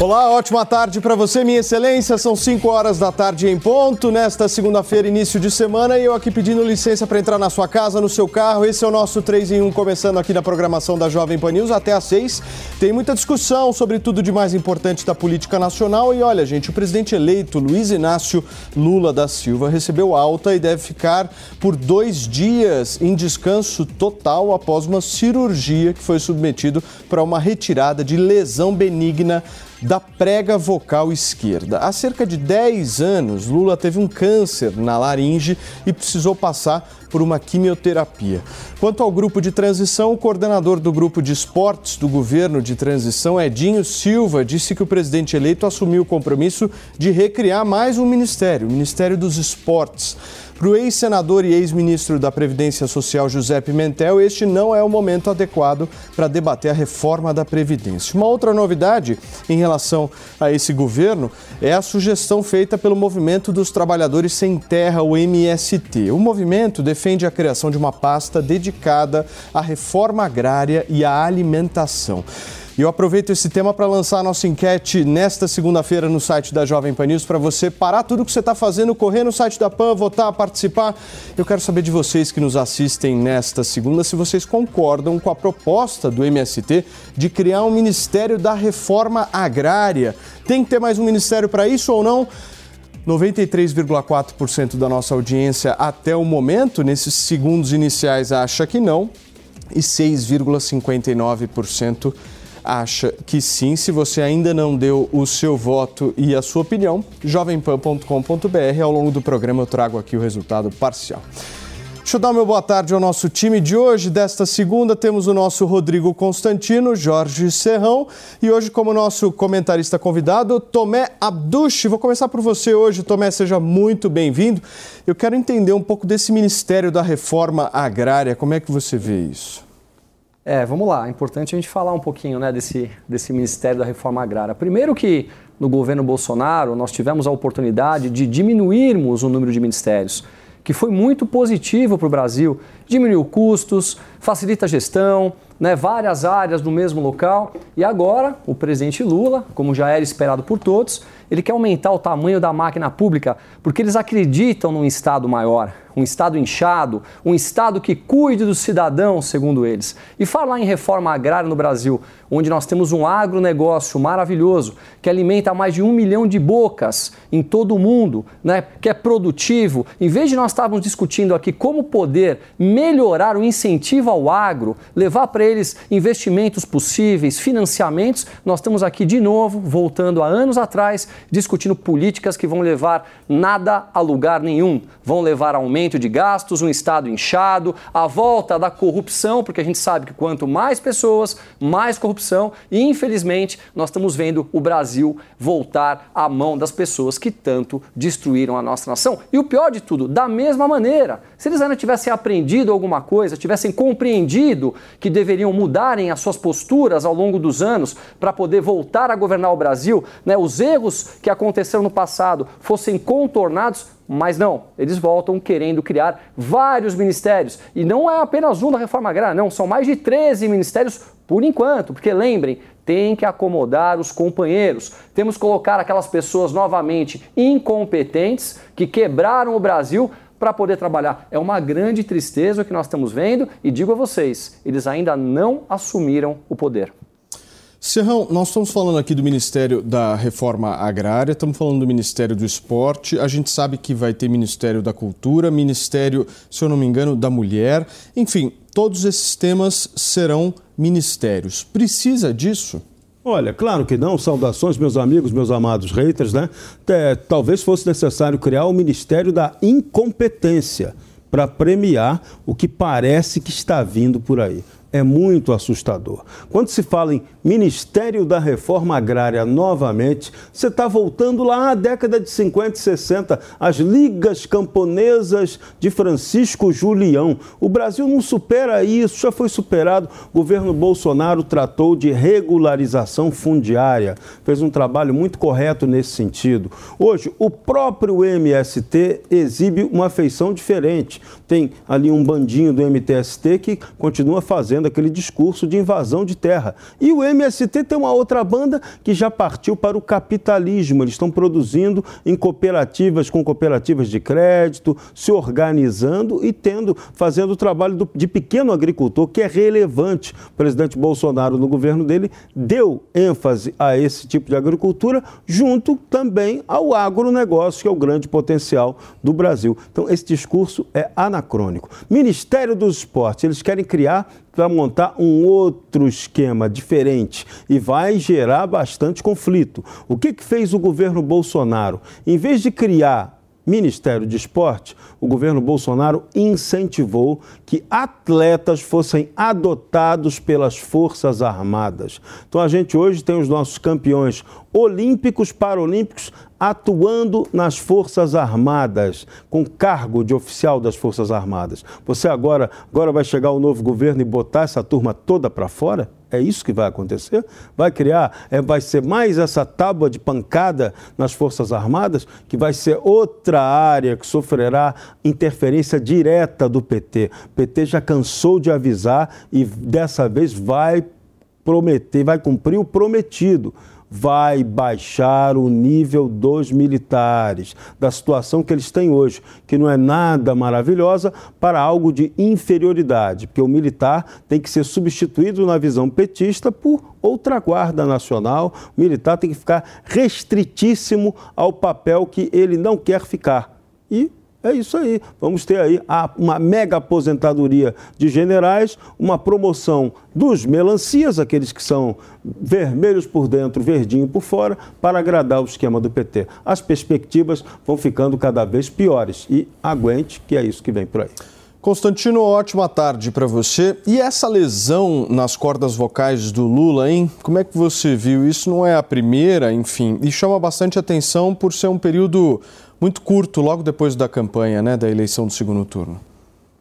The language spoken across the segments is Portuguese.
Olá, ótima tarde para você, minha excelência. São 5 horas da tarde em ponto, nesta segunda-feira, início de semana, e eu aqui pedindo licença para entrar na sua casa, no seu carro. Esse é o nosso 3 em 1, começando aqui na programação da Jovem Pan News até às 6. Tem muita discussão sobre tudo de mais importante da política nacional. E olha, gente, o presidente eleito Luiz Inácio Lula da Silva recebeu alta e deve ficar por dois dias em descanso total após uma cirurgia que foi submetido para uma retirada de lesão benigna da prega vocal esquerda. Há cerca de 10 anos, Lula teve um câncer na laringe e precisou passar por uma quimioterapia. Quanto ao grupo de transição, o coordenador do grupo de esportes do governo de transição, Edinho Silva, disse que o presidente eleito assumiu o compromisso de recriar mais um ministério, o Ministério dos Esportes. Para o ex-senador e ex-ministro da Previdência Social José Pimentel, este não é o momento adequado para debater a reforma da Previdência. Uma outra novidade em relação a esse governo é a sugestão feita pelo Movimento dos Trabalhadores Sem Terra, o MST. O movimento defende a criação de uma pasta dedicada à reforma agrária e à alimentação. E eu aproveito esse tema para lançar a nossa enquete nesta segunda-feira no site da Jovem Pan News para você parar tudo que você está fazendo, correr no site da PAN, votar, participar. Eu quero saber de vocês que nos assistem nesta segunda se vocês concordam com a proposta do MST de criar um Ministério da Reforma Agrária. Tem que ter mais um ministério para isso ou não? 93,4% da nossa audiência até o momento, nesses segundos iniciais, acha que não, e 6,59% acha que sim. Se você ainda não deu o seu voto e a sua opinião, jovempan.com.br. Ao longo do programa eu trago aqui o resultado parcial. Deixa eu dar meu boa tarde ao nosso time de hoje. Desta segunda temos o nosso Rodrigo Constantino, Jorge Serrão e hoje como nosso comentarista convidado, Tomé Abduch. Vou começar por você hoje, Tomé, seja muito bem-vindo. Eu quero entender um pouco desse Ministério da Reforma Agrária, como é que você vê isso? É, vamos lá. É importante a gente falar um pouquinho né, desse, desse Ministério da Reforma Agrária. Primeiro que no governo Bolsonaro nós tivemos a oportunidade de diminuirmos o número de ministérios, que foi muito positivo para o Brasil. Diminuiu custos, facilita a gestão, né, várias áreas no mesmo local. E agora o presidente Lula, como já era esperado por todos, ele quer aumentar o tamanho da máquina pública porque eles acreditam num Estado maior, um Estado inchado, um Estado que cuide do cidadão, segundo eles. E falar em reforma agrária no Brasil, onde nós temos um agronegócio maravilhoso que alimenta mais de um milhão de bocas em todo o mundo, né, que é produtivo, em vez de nós estarmos discutindo aqui como poder melhorar o incentivo ao agro, levar para eles investimentos possíveis, financiamentos, nós estamos aqui de novo, voltando a anos atrás, discutindo políticas que vão levar nada a lugar nenhum, vão levar a aumento de gastos, um Estado inchado, a volta da corrupção, porque a gente sabe que quanto mais pessoas, mais corrupção, e infelizmente nós estamos vendo o Brasil voltar à mão das pessoas que tanto destruíram a nossa nação. E o pior de tudo, da mesma maneira, se eles ainda tivessem aprendido alguma coisa, tivessem compreendido que deveriam mudarem as suas posturas ao longo dos anos para poder voltar a governar o Brasil, né, os erros que aconteceram no passado fossem contornados, mas não, eles voltam querendo criar vários ministérios. E não é apenas um da reforma agrária, não, são mais de 13 ministérios por enquanto, porque lembrem, tem que acomodar os companheiros. Temos que colocar aquelas pessoas novamente incompetentes que quebraram o Brasil para poder trabalhar. É uma grande tristeza o que nós estamos vendo e digo a vocês, eles ainda não assumiram o poder. Serrão, nós estamos falando aqui do Ministério da Reforma Agrária, estamos falando do Ministério do Esporte, a gente sabe que vai ter Ministério da Cultura, Ministério, se eu não me engano, da Mulher, enfim, todos esses temas serão ministérios. Precisa disso? Olha, claro que não. Saudações, meus amigos, meus amados haters, né? É, talvez fosse necessário criar o Ministério da Incompetência para premiar o que parece que está vindo por aí é muito assustador. Quando se fala em Ministério da Reforma Agrária novamente, você está voltando lá à década de 50 e 60, as ligas camponesas de Francisco Julião. O Brasil não supera isso, já foi superado. O governo Bolsonaro tratou de regularização fundiária, fez um trabalho muito correto nesse sentido. Hoje, o próprio MST exibe uma feição diferente. Tem ali um bandinho do MTST que continua fazendo fazendo aquele discurso de invasão de terra. E o MST tem uma outra banda que já partiu para o capitalismo. Eles estão produzindo em cooperativas, com cooperativas de crédito, se organizando e tendo, fazendo o trabalho do, de pequeno agricultor, que é relevante. O presidente Bolsonaro, no governo dele, deu ênfase a esse tipo de agricultura, junto também ao agronegócio, que é o grande potencial do Brasil. Então, esse discurso é anacrônico. Ministério dos Esportes, eles querem criar para montar um outro esquema diferente e vai gerar bastante conflito. O que, que fez o governo Bolsonaro? Em vez de criar Ministério de Esporte, o governo Bolsonaro incentivou que atletas fossem adotados pelas Forças Armadas. Então a gente hoje tem os nossos campeões olímpicos, paralímpicos atuando nas Forças Armadas, com cargo de oficial das Forças Armadas. Você agora, agora vai chegar o novo governo e botar essa turma toda para fora? É isso que vai acontecer? Vai criar, é, vai ser mais essa tábua de pancada nas Forças Armadas, que vai ser outra área que sofrerá interferência direta do PT. O PT já cansou de avisar e dessa vez vai prometer, vai cumprir o prometido vai baixar o nível dos militares, da situação que eles têm hoje, que não é nada maravilhosa, para algo de inferioridade, porque o militar tem que ser substituído na visão petista por outra guarda nacional. O militar tem que ficar restritíssimo ao papel que ele não quer ficar. E é isso aí. Vamos ter aí uma mega aposentadoria de generais, uma promoção dos melancias, aqueles que são vermelhos por dentro, verdinho por fora, para agradar o esquema do PT. As perspectivas vão ficando cada vez piores. E aguente, que é isso que vem por aí. Constantino, ótima tarde para você. E essa lesão nas cordas vocais do Lula, hein? Como é que você viu? Isso não é a primeira, enfim, e chama bastante atenção por ser um período muito curto, logo depois da campanha, né, da eleição do segundo turno.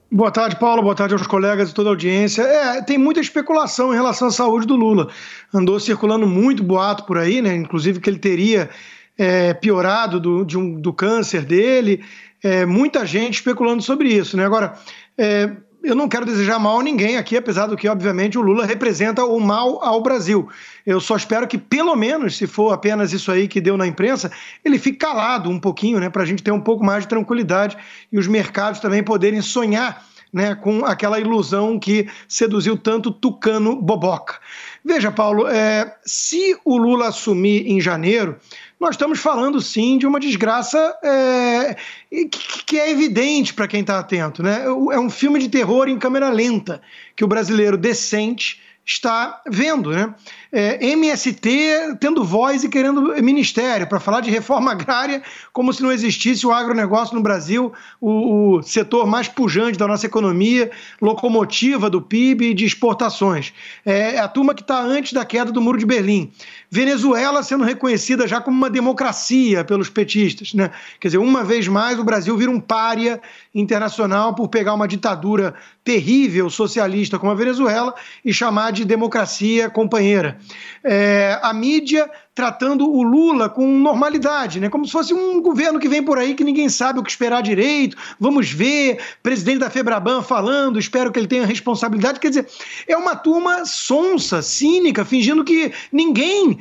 Boa tarde, Paulo. Boa tarde aos colegas e toda a audiência. É, tem muita especulação em relação à saúde do Lula. Andou circulando muito boato por aí, né? Inclusive que ele teria é, piorado do, um, do câncer dele. É, muita gente especulando sobre isso, né? Agora, é, eu não quero desejar mal a ninguém aqui, apesar do que, obviamente, o Lula representa o mal ao Brasil. Eu só espero que, pelo menos, se for apenas isso aí que deu na imprensa, ele fique calado um pouquinho, né, para a gente ter um pouco mais de tranquilidade e os mercados também poderem sonhar né, com aquela ilusão que seduziu tanto Tucano Boboca. Veja, Paulo, é, se o Lula assumir em janeiro, nós estamos falando sim de uma desgraça é, que, que, é evidente para quem está atento. Né? É um filme de terror em câmera lenta que o brasileiro decente está vendo, né? É, MST tendo voz e querendo ministério para falar de reforma agrária como se não existisse o agronegócio no Brasil, o, o setor mais pujante da nossa economia, locomotiva do PIB e de exportações. É, a turma que está antes da queda do Muro de Berlim. Venezuela sendo reconhecida já como uma democracia pelos petistas, né? Quer dizer, uma vez mais o Brasil vira um pária internacional por pegar uma ditadura terrível socialista como a Venezuela e chamar de democracia companheira. É, a mídia tratando o Lula com normalidade, né? como se fosse um governo que vem por aí que ninguém sabe o que esperar direito. Vamos ver, presidente da Febraban falando, espero que ele tenha responsabilidade. Quer dizer, é uma turma sonsa, cínica, fingindo que ninguém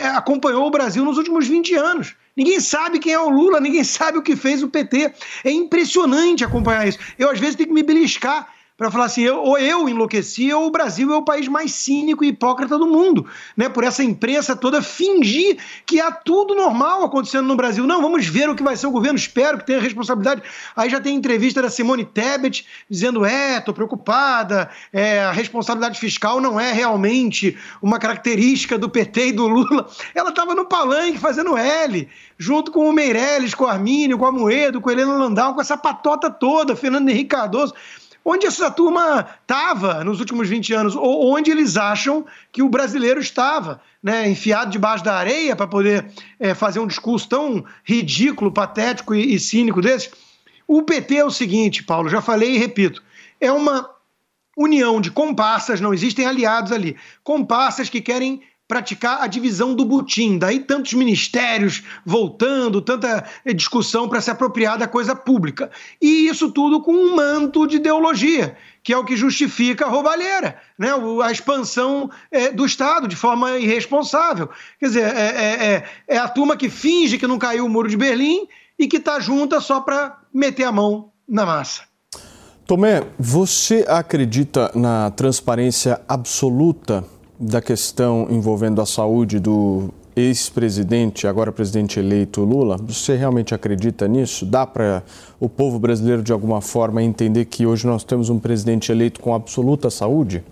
é, acompanhou o Brasil nos últimos 20 anos. Ninguém sabe quem é o Lula, ninguém sabe o que fez o PT. É impressionante acompanhar isso. Eu, às vezes, tenho que me beliscar para falar assim, eu, ou eu enlouqueci, ou o Brasil é o país mais cínico e hipócrita do mundo, né? Por essa imprensa toda fingir que há tudo normal acontecendo no Brasil. Não, vamos ver o que vai ser o governo, espero que tenha responsabilidade. Aí já tem entrevista da Simone Tebet dizendo, é, tô preocupada, é, a responsabilidade fiscal não é realmente uma característica do PT e do Lula. Ela estava no palanque fazendo L, junto com o Meirelles, com o Armínio, com a Moedo, com a Helena Landau, com essa patota toda, Fernando Henrique Cardoso onde essa turma estava nos últimos 20 anos, ou onde eles acham que o brasileiro estava, né, enfiado debaixo da areia para poder é, fazer um discurso tão ridículo, patético e, e cínico desse. O PT é o seguinte, Paulo, já falei e repito, é uma união de comparsas, não existem aliados ali, comparsas que querem praticar a divisão do butim. Daí tantos ministérios voltando, tanta discussão para se apropriar da coisa pública. E isso tudo com um manto de ideologia, que é o que justifica a roubalheira, né? a expansão é, do Estado de forma irresponsável. Quer dizer, é, é, é, é a turma que finge que não caiu o muro de Berlim e que está junta só para meter a mão na massa. Tomé, você acredita na transparência absoluta da questão envolvendo a saúde do ex-presidente, agora presidente eleito Lula, você realmente acredita nisso? Dá para o povo brasileiro de alguma forma entender que hoje nós temos um presidente eleito com absoluta saúde?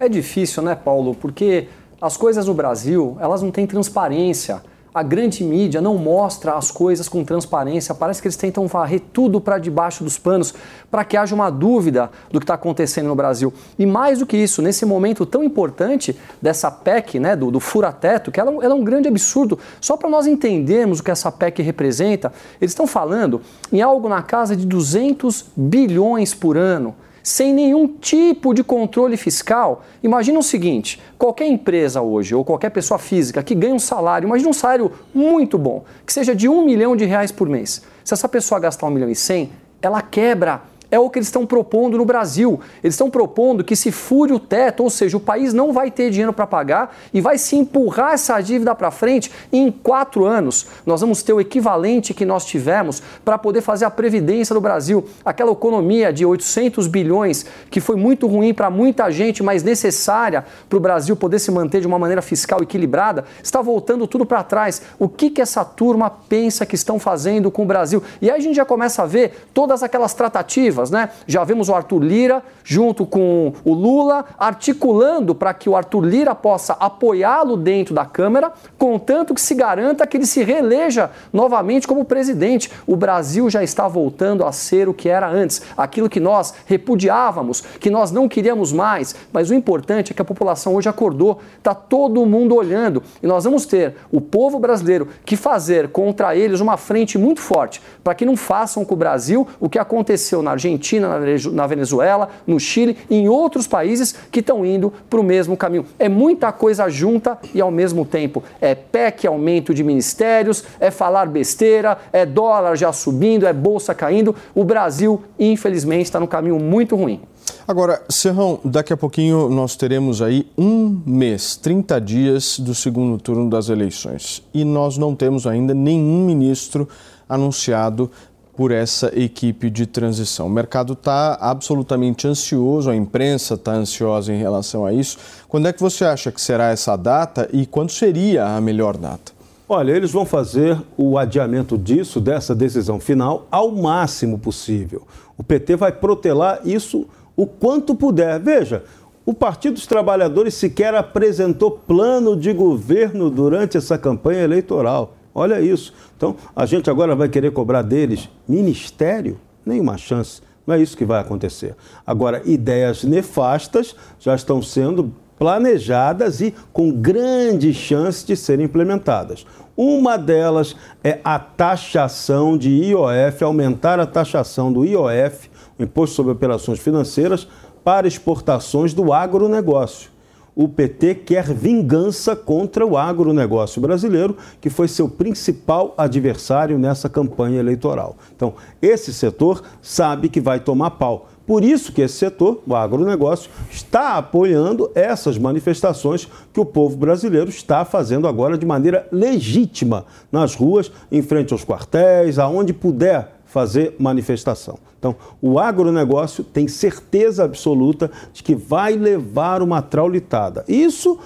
É difícil, né, Paulo? Porque as coisas no Brasil, elas não têm transparência a grande mídia não mostra as coisas com transparência, parece que eles tentam varrer tudo para debaixo dos panos para que haja uma dúvida do que está acontecendo no Brasil. E mais do que isso, nesse momento tão importante dessa PEC, né, do, do fura-teto, que ela, ela, é um grande absurdo, só para nós entendermos o que essa PEC representa, eles estão falando em algo na casa de 200 bilhões por ano sem nenhum tipo de controle fiscal. Imagina o seguinte: qualquer empresa hoje, ou qualquer pessoa física que ganha um salário, imagina um salário muito bom, que seja de um milhão de reais por mês. Se essa pessoa gastar um milhão e cem, ela quebra é o que eles estão propondo no Brasil. Eles estão propondo que se fure o teto, ou seja, o país não vai ter dinheiro para pagar e vai se empurrar essa dívida para frente. Em quatro anos, nós vamos ter o equivalente que nós tivemos para poder fazer a previdência do Brasil. Aquela economia de 800 bilhões, que foi muito ruim para muita gente, mas necessária para o Brasil poder se manter de uma maneira fiscal equilibrada, está voltando tudo para trás. O que, que essa turma pensa que estão fazendo com o Brasil? E aí a gente já começa a ver todas aquelas tratativas né? Já vemos o Arthur Lira junto com o Lula articulando para que o Arthur Lira possa apoiá-lo dentro da Câmara, contanto que se garanta que ele se reeleja novamente como presidente. O Brasil já está voltando a ser o que era antes, aquilo que nós repudiávamos, que nós não queríamos mais. Mas o importante é que a população hoje acordou, está todo mundo olhando e nós vamos ter o povo brasileiro que fazer contra eles uma frente muito forte para que não façam com o Brasil o que aconteceu na Argentina Argentina, na Venezuela, no Chile e em outros países que estão indo para o mesmo caminho. É muita coisa junta e ao mesmo tempo é PEC, aumento de ministérios, é falar besteira, é dólar já subindo, é bolsa caindo. O Brasil, infelizmente, está no caminho muito ruim. Agora, Serrão, daqui a pouquinho nós teremos aí um mês, 30 dias do segundo turno das eleições. E nós não temos ainda nenhum ministro anunciado por essa equipe de transição. O mercado está absolutamente ansioso, a imprensa está ansiosa em relação a isso. Quando é que você acha que será essa data e quando seria a melhor data? Olha, eles vão fazer o adiamento disso, dessa decisão final, ao máximo possível. O PT vai protelar isso o quanto puder. Veja, o Partido dos Trabalhadores sequer apresentou plano de governo durante essa campanha eleitoral. Olha isso. Então, a gente agora vai querer cobrar deles ministério? Nenhuma chance. Não é isso que vai acontecer. Agora, ideias nefastas já estão sendo planejadas e com grande chance de serem implementadas. Uma delas é a taxação de IOF, aumentar a taxação do IOF, o Imposto sobre Operações Financeiras, para exportações do agronegócio o PT quer vingança contra o agronegócio brasileiro, que foi seu principal adversário nessa campanha eleitoral. Então, esse setor sabe que vai tomar pau. Por isso que esse setor, o agronegócio, está apoiando essas manifestações que o povo brasileiro está fazendo agora de maneira legítima nas ruas, em frente aos quartéis, aonde puder fazer manifestação. Então, o agronegócio tem certeza absoluta de que vai levar uma traulitada. Isso,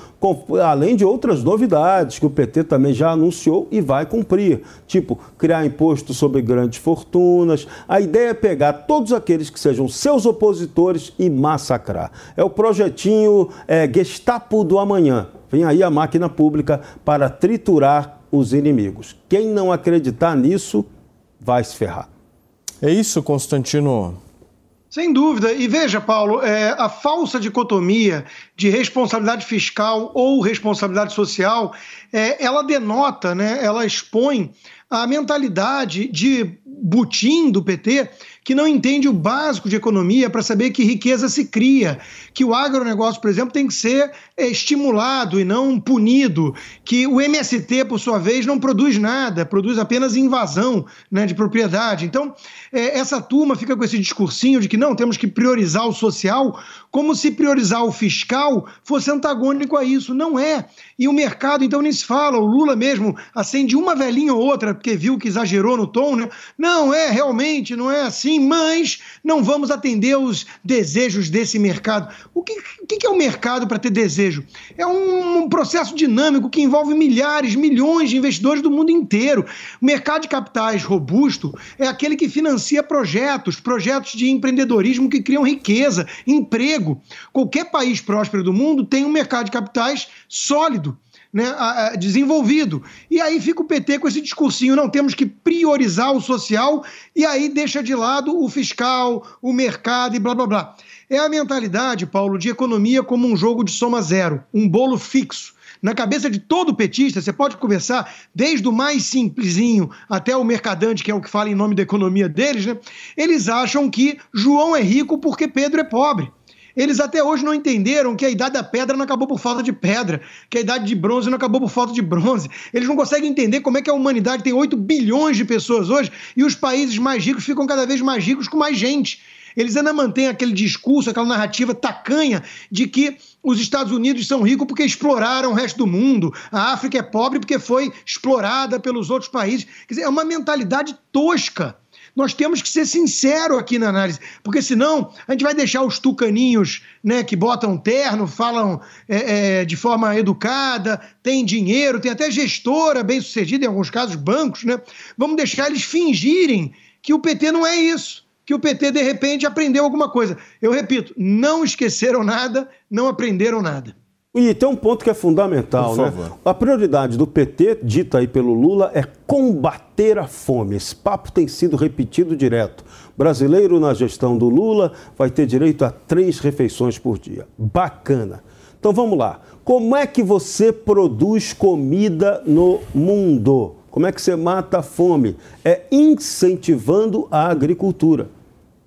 além de outras novidades que o PT também já anunciou e vai cumprir, tipo criar imposto sobre grandes fortunas. A ideia é pegar todos aqueles que sejam seus opositores e massacrar. É o projetinho é, Gestapo do amanhã. Vem aí a máquina pública para triturar os inimigos. Quem não acreditar nisso vai se ferrar. É isso, Constantino? Sem dúvida. E veja, Paulo, é, a falsa dicotomia de responsabilidade fiscal ou responsabilidade social, é, ela denota, né, ela expõe a mentalidade de butim do PT que não entende o básico de economia para saber que riqueza se cria, que o agronegócio, por exemplo, tem que ser estimulado e não punido, que o MST, por sua vez, não produz nada, produz apenas invasão né, de propriedade. Então, é, essa turma fica com esse discursinho de que não, temos que priorizar o social, como se priorizar o fiscal fosse antagônico a isso. Não é. E o mercado, então, nem se fala. O Lula mesmo acende uma velhinha ou outra, porque viu que exagerou no tom, né? Não, é, realmente, não é assim, mas não vamos atender os desejos desse mercado. O que, o que é o mercado para ter desejo? É um, um processo dinâmico que envolve milhares, milhões de investidores do mundo inteiro. O mercado de capitais robusto é aquele que financia projetos, projetos de empreendedorismo que criam riqueza, emprego. Qualquer país próspero do mundo tem um mercado de capitais sólido né, desenvolvido. E aí fica o PT com esse discursinho: não temos que priorizar o social, e aí deixa de lado o fiscal, o mercado e blá blá blá. É a mentalidade, Paulo, de economia como um jogo de soma zero, um bolo fixo. Na cabeça de todo petista, você pode conversar desde o mais simplesinho até o mercadante, que é o que fala em nome da economia deles, né? Eles acham que João é rico porque Pedro é pobre. Eles até hoje não entenderam que a idade da pedra não acabou por falta de pedra, que a idade de bronze não acabou por falta de bronze. Eles não conseguem entender como é que a humanidade tem 8 bilhões de pessoas hoje e os países mais ricos ficam cada vez mais ricos com mais gente. Eles ainda mantêm aquele discurso, aquela narrativa tacanha de que os Estados Unidos são ricos porque exploraram o resto do mundo, a África é pobre porque foi explorada pelos outros países. Quer dizer, é uma mentalidade tosca nós temos que ser sinceros aqui na análise, porque senão a gente vai deixar os tucaninhos né, que botam terno, falam é, é, de forma educada, tem dinheiro, tem até gestora bem sucedida, em alguns casos, bancos, né? Vamos deixar eles fingirem que o PT não é isso que o PT, de repente, aprendeu alguma coisa. Eu repito, não esqueceram nada, não aprenderam nada. E tem um ponto que é fundamental, né? A prioridade do PT, dita aí pelo Lula, é combater a fome. Esse papo tem sido repetido direto. Brasileiro na gestão do Lula vai ter direito a três refeições por dia. Bacana. Então vamos lá. Como é que você produz comida no mundo? Como é que você mata a fome? É incentivando a agricultura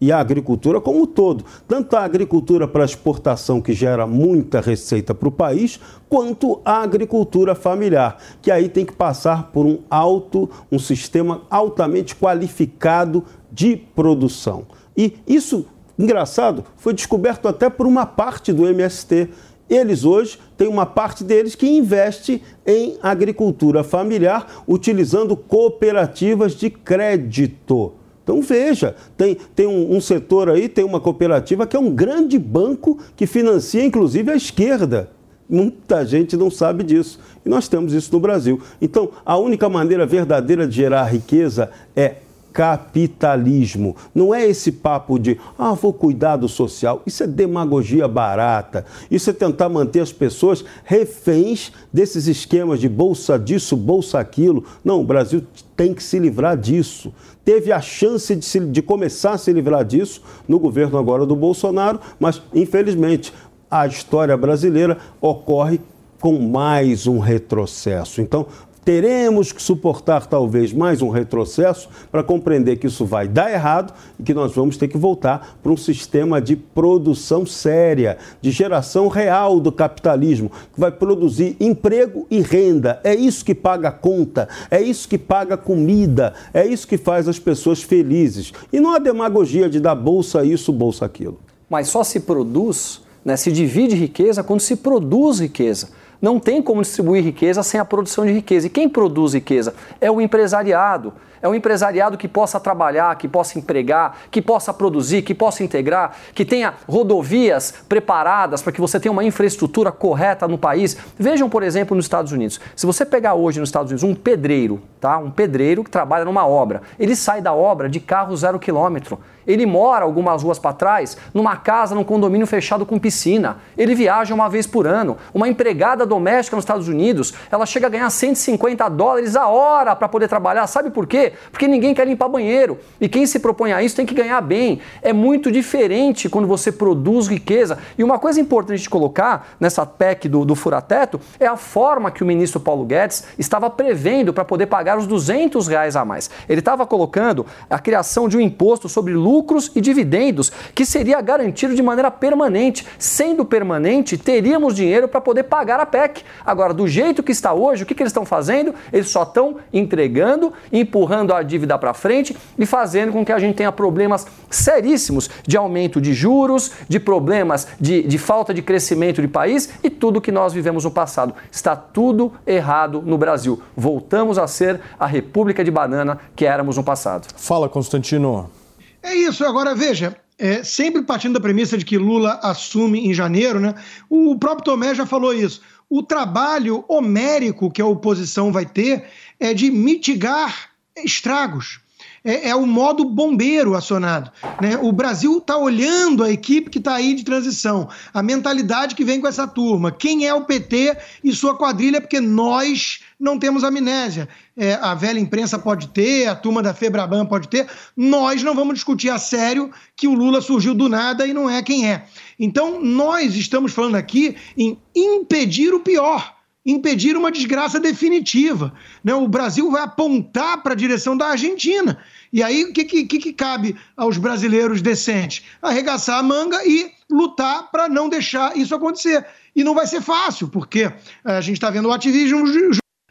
e a agricultura como um todo. Tanto a agricultura para exportação, que gera muita receita para o país, quanto a agricultura familiar, que aí tem que passar por um alto, um sistema altamente qualificado de produção. E isso, engraçado, foi descoberto até por uma parte do MST. Eles hoje têm uma parte deles que investe em agricultura familiar, utilizando cooperativas de crédito. Então veja, tem, tem um, um, setor aí, tem uma cooperativa que é um grande banco que financia inclusive a esquerda. Muita gente não sabe disso. E nós temos isso no Brasil. Então, a única maneira verdadeira de gerar riqueza é capitalismo. Não é esse papo de, ah, vou cuidar do social. Isso é demagogia barata. Isso é tentar manter as pessoas reféns desses esquemas de bolsa disso, bolsa aquilo. Não, o Brasil tem que se livrar disso. Teve a chance de, se, de começar a se livrar disso no governo agora do Bolsonaro, mas infelizmente a história brasileira ocorre com mais um retrocesso. Então, teremos que suportar talvez mais um retrocesso para compreender que isso vai dar errado e que nós vamos ter que voltar para um sistema de produção séria, de geração real do capitalismo, que vai produzir emprego e renda. É isso que paga a conta, é isso que paga a comida, é isso que faz as pessoas felizes. E não há demagogia de dar bolsa isso, bolsa aquilo. Mas só se produz, né, se divide riqueza quando se produz riqueza. Não tem como distribuir riqueza sem a produção de riqueza. E quem produz riqueza? É o empresariado. É um empresariado que possa trabalhar, que possa empregar, que possa produzir, que possa integrar, que tenha rodovias preparadas para que você tenha uma infraestrutura correta no país. Vejam, por exemplo, nos Estados Unidos. Se você pegar hoje nos Estados Unidos um pedreiro, tá? Um pedreiro que trabalha numa obra, ele sai da obra de carro zero quilômetro. Ele mora algumas ruas para trás, numa casa, num condomínio fechado com piscina. Ele viaja uma vez por ano. Uma empregada doméstica nos Estados Unidos, ela chega a ganhar 150 dólares a hora para poder trabalhar. Sabe por quê? Porque ninguém quer limpar banheiro. E quem se propõe a isso tem que ganhar bem. É muito diferente quando você produz riqueza. E uma coisa importante de colocar nessa PEC do, do furateto é a forma que o ministro Paulo Guedes estava prevendo para poder pagar os 200 reais a mais. Ele estava colocando a criação de um imposto sobre lucro lucros e dividendos, que seria garantido de maneira permanente. Sendo permanente, teríamos dinheiro para poder pagar a PEC. Agora, do jeito que está hoje, o que, que eles estão fazendo? Eles só estão entregando, empurrando a dívida para frente e fazendo com que a gente tenha problemas seríssimos de aumento de juros, de problemas de, de falta de crescimento de país e tudo que nós vivemos no passado. Está tudo errado no Brasil. Voltamos a ser a República de Banana que éramos no passado. Fala, Constantino. É isso. Agora, veja, é, sempre partindo da premissa de que Lula assume em janeiro, né? O próprio Tomé já falou isso. O trabalho homérico que a oposição vai ter é de mitigar estragos. É, é o modo bombeiro acionado. Né? O Brasil está olhando a equipe que está aí de transição, a mentalidade que vem com essa turma, quem é o PT e sua quadrilha, porque nós não temos amnésia. É, a velha imprensa pode ter, a turma da Febraban pode ter. Nós não vamos discutir a sério que o Lula surgiu do nada e não é quem é. Então, nós estamos falando aqui em impedir o pior impedir uma desgraça definitiva. Né? O Brasil vai apontar para a direção da Argentina. E aí, o que, que, que cabe aos brasileiros decentes? Arregaçar a manga e lutar para não deixar isso acontecer. E não vai ser fácil, porque a gente está vendo o ativismo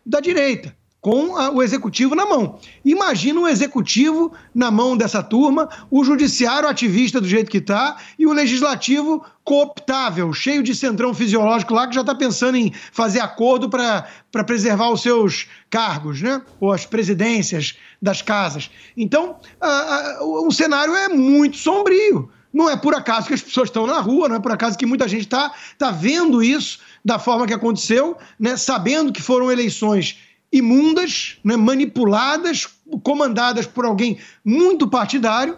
da direita com a, o executivo na mão. Imagina o executivo na mão dessa turma, o judiciário ativista do jeito que está e o legislativo cooptável, cheio de centrão fisiológico lá que já está pensando em fazer acordo para preservar os seus cargos, né? ou as presidências das casas. Então, a, a, o cenário é muito sombrio. Não é por acaso que as pessoas estão na rua, não é por acaso que muita gente está tá vendo isso da forma que aconteceu, né? sabendo que foram eleições imundas, né? manipuladas, comandadas por alguém muito partidário.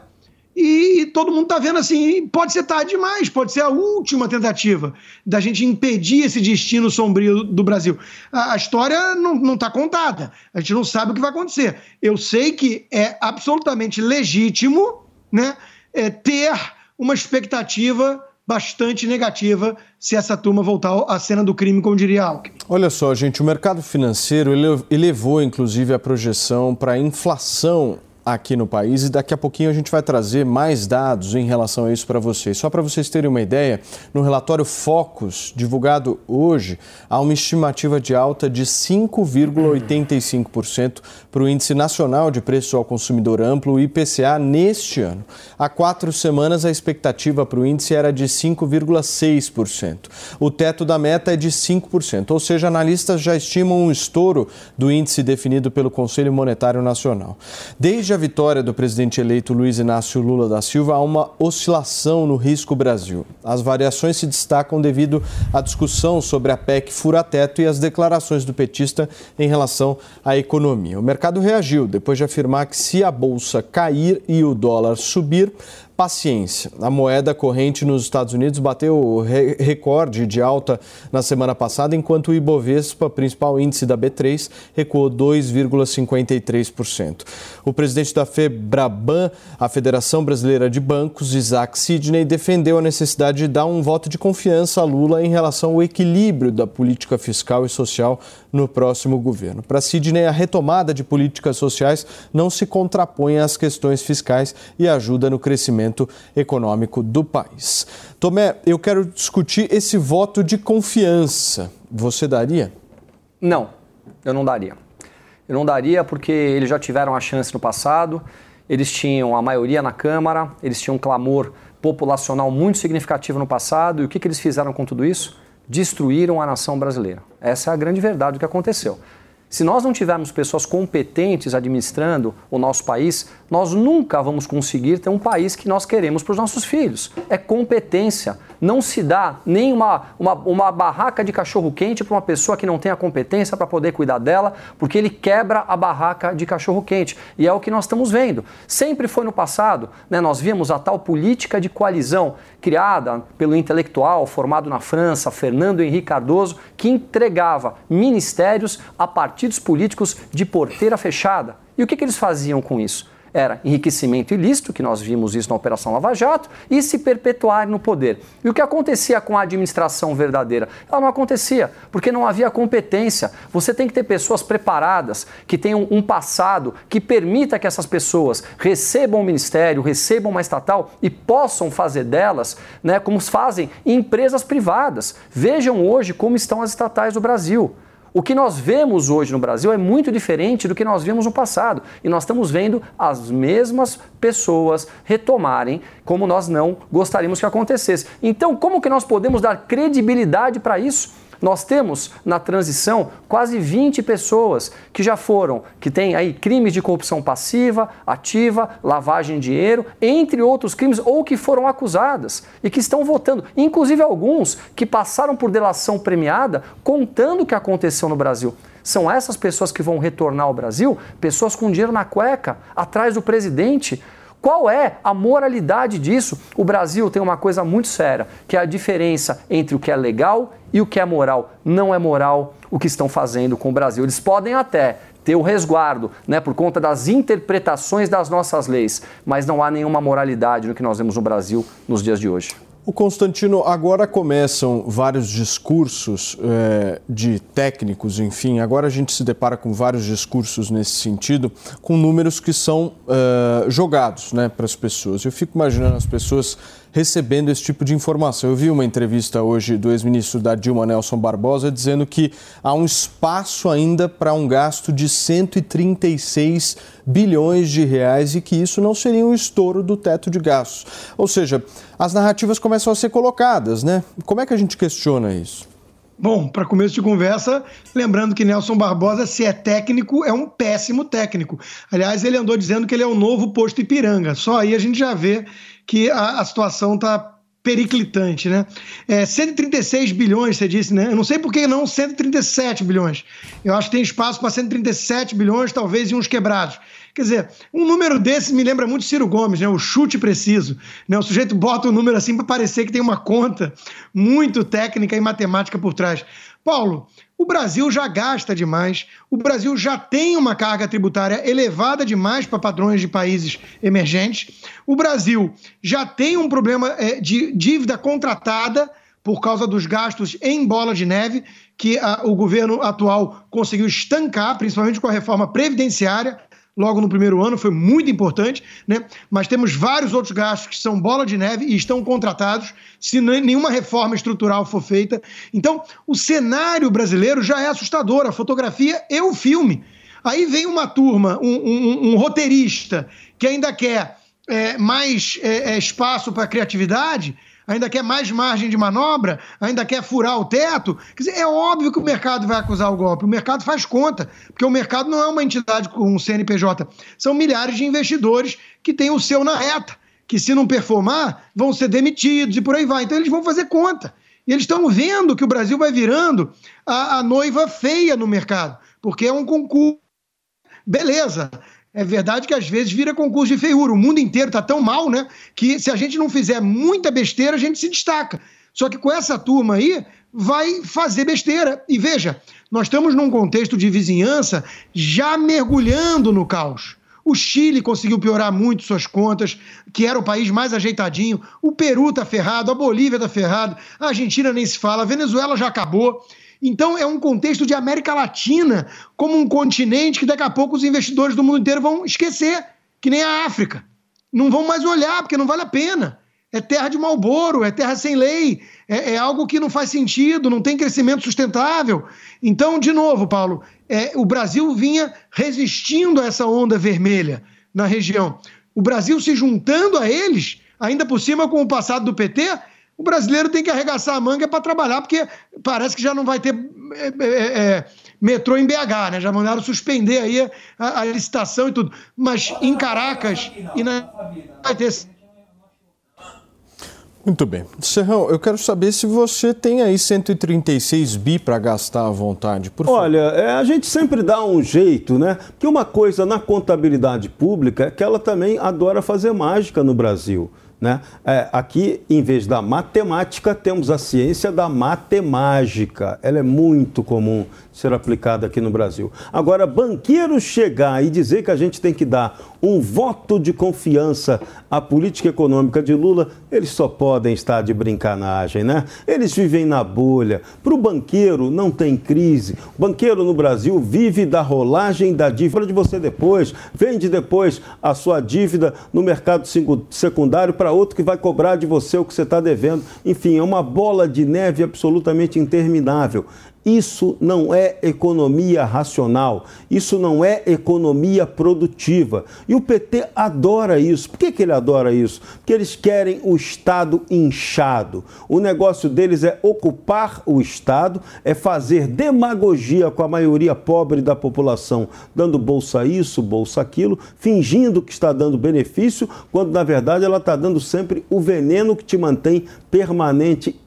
E, todo mundo está vendo assim, pode ser tarde demais, pode ser a última tentativa da gente impedir esse destino sombrio do Brasil. A, a história não está contada, a gente não sabe o que vai acontecer. Eu sei que é absolutamente legítimo né, é, ter uma expectativa bastante negativa se essa turma voltar à cena do crime, como diria Alckmin. Olha só, gente, o mercado financeiro elevou inclusive a projeção para a inflação aqui no país e daqui a pouquinho a gente vai trazer mais dados em relação a isso para vocês. Só para vocês terem uma ideia, no relatório Focus, divulgado hoje, há uma estimativa de alta de 5,85% para o Índice Nacional de Preços ao Consumidor Amplo, IPCA, neste ano. Há quatro semanas, a expectativa para o índice era de 5,6%. O teto da meta é de 5%, ou seja, analistas já estimam um estouro do índice definido pelo Conselho Monetário Nacional. Desde Desde a vitória do presidente eleito Luiz Inácio Lula da Silva, há uma oscilação no risco Brasil. As variações se destacam devido à discussão sobre a PEC fura-teto e as declarações do petista em relação à economia. O mercado reagiu depois de afirmar que se a bolsa cair e o dólar subir, paciência. A moeda corrente nos Estados Unidos bateu re recorde de alta na semana passada, enquanto o Ibovespa, principal índice da B3, recuou 2,53%. O presidente da FEBRABAN, a Federação Brasileira de Bancos, Isaac Sidney, defendeu a necessidade de dar um voto de confiança a Lula em relação ao equilíbrio da política fiscal e social no próximo governo. Para Sidney, a retomada de políticas sociais não se contrapõe às questões fiscais e ajuda no crescimento econômico do país. Tomé, eu quero discutir esse voto de confiança. Você daria? Não, eu não daria. Eu não daria porque eles já tiveram a chance no passado, eles tinham a maioria na Câmara, eles tinham um clamor populacional muito significativo no passado. E o que, que eles fizeram com tudo isso? Destruíram a nação brasileira. Essa é a grande verdade do que aconteceu. Se nós não tivermos pessoas competentes administrando o nosso país, nós nunca vamos conseguir ter um país que nós queremos para os nossos filhos. É competência. Não se dá nem uma, uma, uma barraca de cachorro-quente para uma pessoa que não tem a competência para poder cuidar dela, porque ele quebra a barraca de cachorro-quente. E é o que nós estamos vendo. Sempre foi no passado, né, nós vimos a tal política de coalizão criada pelo intelectual formado na França, Fernando Henrique Cardoso, que entregava ministérios a partidos políticos de porteira fechada. E o que, que eles faziam com isso? era enriquecimento ilícito, que nós vimos isso na Operação Lava Jato, e se perpetuar no poder. E o que acontecia com a administração verdadeira? Ela não acontecia, porque não havia competência. Você tem que ter pessoas preparadas, que tenham um passado que permita que essas pessoas recebam o ministério, recebam uma estatal e possam fazer delas, né, como fazem empresas privadas. Vejam hoje como estão as estatais do Brasil. O que nós vemos hoje no Brasil é muito diferente do que nós vimos no passado. E nós estamos vendo as mesmas pessoas retomarem como nós não gostaríamos que acontecesse. Então, como que nós podemos dar credibilidade para isso? Nós temos na transição quase 20 pessoas que já foram, que têm aí crimes de corrupção passiva, ativa, lavagem de dinheiro, entre outros crimes, ou que foram acusadas e que estão votando. Inclusive alguns que passaram por delação premiada contando o que aconteceu no Brasil. São essas pessoas que vão retornar ao Brasil, pessoas com dinheiro na cueca, atrás do presidente qual é a moralidade disso? O Brasil tem uma coisa muito séria, que é a diferença entre o que é legal e o que é moral. Não é moral o que estão fazendo com o Brasil. Eles podem até ter o resguardo, né, por conta das interpretações das nossas leis, mas não há nenhuma moralidade no que nós vemos no Brasil nos dias de hoje. O Constantino, agora começam vários discursos é, de técnicos, enfim, agora a gente se depara com vários discursos nesse sentido, com números que são é, jogados né, para as pessoas. Eu fico imaginando as pessoas recebendo esse tipo de informação. Eu vi uma entrevista hoje do ex-ministro da Dilma, Nelson Barbosa, dizendo que há um espaço ainda para um gasto de 136 bilhões de reais e que isso não seria um estouro do teto de gastos. Ou seja, as narrativas começam a ser colocadas, né? Como é que a gente questiona isso? Bom, para começo de conversa, lembrando que Nelson Barbosa, se é técnico, é um péssimo técnico. Aliás, ele andou dizendo que ele é o novo posto Ipiranga. Só aí a gente já vê que a, a situação está periclitante, né? É, 136 bilhões, você disse, né? Eu não sei por que não 137 bilhões. Eu acho que tem espaço para 137 bilhões, talvez, e uns quebrados. Quer dizer, um número desse me lembra muito Ciro Gomes, né? O chute preciso. Né? O sujeito bota um número assim para parecer que tem uma conta muito técnica e matemática por trás. Paulo, o Brasil já gasta demais, o Brasil já tem uma carga tributária elevada demais para padrões de países emergentes, o Brasil já tem um problema é, de dívida contratada por causa dos gastos em bola de neve que a, o governo atual conseguiu estancar, principalmente com a reforma previdenciária logo no primeiro ano, foi muito importante, né? mas temos vários outros gastos que são bola de neve e estão contratados se nenhuma reforma estrutural for feita. Então, o cenário brasileiro já é assustador, a fotografia e o filme. Aí vem uma turma, um, um, um roteirista que ainda quer é, mais é, é espaço para criatividade ainda quer mais margem de manobra, ainda quer furar o teto. Quer dizer, é óbvio que o mercado vai acusar o golpe. O mercado faz conta, porque o mercado não é uma entidade com um CNPJ. São milhares de investidores que têm o seu na reta, que se não performar, vão ser demitidos e por aí vai. Então eles vão fazer conta. E eles estão vendo que o Brasil vai virando a, a noiva feia no mercado, porque é um concurso. Beleza, é verdade que às vezes vira concurso de feiura. O mundo inteiro está tão mal, né? Que se a gente não fizer muita besteira, a gente se destaca. Só que com essa turma aí, vai fazer besteira. E veja, nós estamos num contexto de vizinhança já mergulhando no caos. O Chile conseguiu piorar muito suas contas, que era o país mais ajeitadinho. O Peru está ferrado, a Bolívia está ferrado, a Argentina nem se fala, a Venezuela já acabou. Então é um contexto de América Latina como um continente que daqui a pouco os investidores do mundo inteiro vão esquecer, que nem a África. Não vão mais olhar, porque não vale a pena. É terra de Malboro, é terra sem lei, é, é algo que não faz sentido, não tem crescimento sustentável. Então, de novo, Paulo, é, o Brasil vinha resistindo a essa onda vermelha na região. O Brasil se juntando a eles, ainda por cima com o passado do PT, O brasileiro tem que arregaçar a manga para trabalhar, porque parece que já não vai ter é, é, é, metrô em BH, né? Já mandaram suspender aí a, a licitação e tudo. Mas em Caracas e na vai ter muito bem. Serrão, eu quero saber se você tem aí 136 bi para gastar à vontade, por favor. Olha, é, a gente sempre dá um jeito, né? Porque uma coisa na contabilidade pública é que ela também adora fazer mágica no Brasil. Né? É, aqui, em vez da matemática, temos a ciência da matemática. Ela é muito comum ser aplicada aqui no Brasil. Agora, banqueiro chegar e dizer que a gente tem que dar um voto de confiança à política econômica de Lula, eles só podem estar de brincanagem, né? Eles vivem na bolha. Para o banqueiro, não tem crise. O banqueiro no Brasil vive da rolagem da dívida de você depois, vende depois a sua dívida no mercado secundário para outro que vai cobrar de você o que você está devendo. Enfim, é uma bola de neve absolutamente interminável. Isso não é economia racional, isso não é economia produtiva. E o PT adora isso. Por que, que ele adora isso? Porque eles querem o Estado inchado. O negócio deles é ocupar o Estado, é fazer demagogia com a maioria pobre da população, dando bolsa isso, bolsa aquilo, fingindo que está dando benefício, quando na verdade ela está dando sempre o veneno que te mantém permanente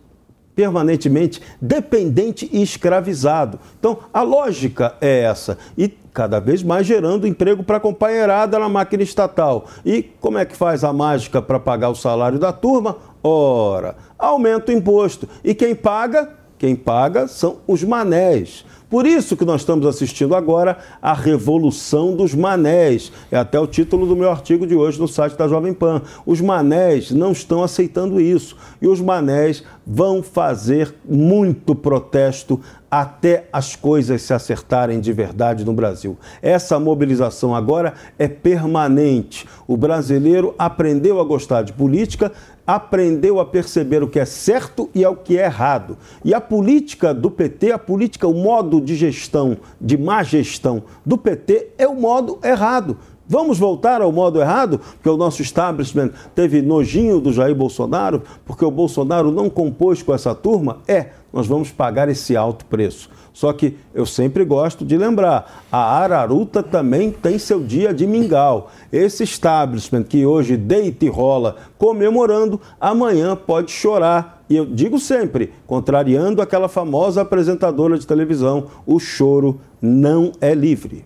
permanentemente dependente e escravizado. Então, a lógica é essa. E cada vez mais gerando emprego para a companheirada na máquina estatal. E como é que faz a mágica para pagar o salário da turma? Ora, aumenta o imposto. E quem paga? Quem paga são os manés. Por isso que nós estamos assistindo agora a Revolução dos Manés. É até o título do meu artigo de hoje no site da Jovem Pan. Os manés não estão aceitando isso. E os manés vão fazer muito protesto até as coisas se acertarem de verdade no Brasil. Essa mobilização agora é permanente. O brasileiro aprendeu a gostar de política aprendeu a perceber o que é certo e o que é errado. E a política do PT, a política, o modo de gestão, de má gestão do PT é o modo errado. Vamos voltar ao modo errado? Porque o nosso establishment teve nojinho do Jair Bolsonaro, porque o Bolsonaro não compôs com essa turma? É, nós vamos pagar esse alto preço. Só que eu sempre gosto de lembrar, a Araruta também tem seu dia de mingau. Esse establishment que hoje deita e rola comemorando, amanhã pode chorar. E eu digo sempre, contrariando aquela famosa apresentadora de televisão, o choro não é livre.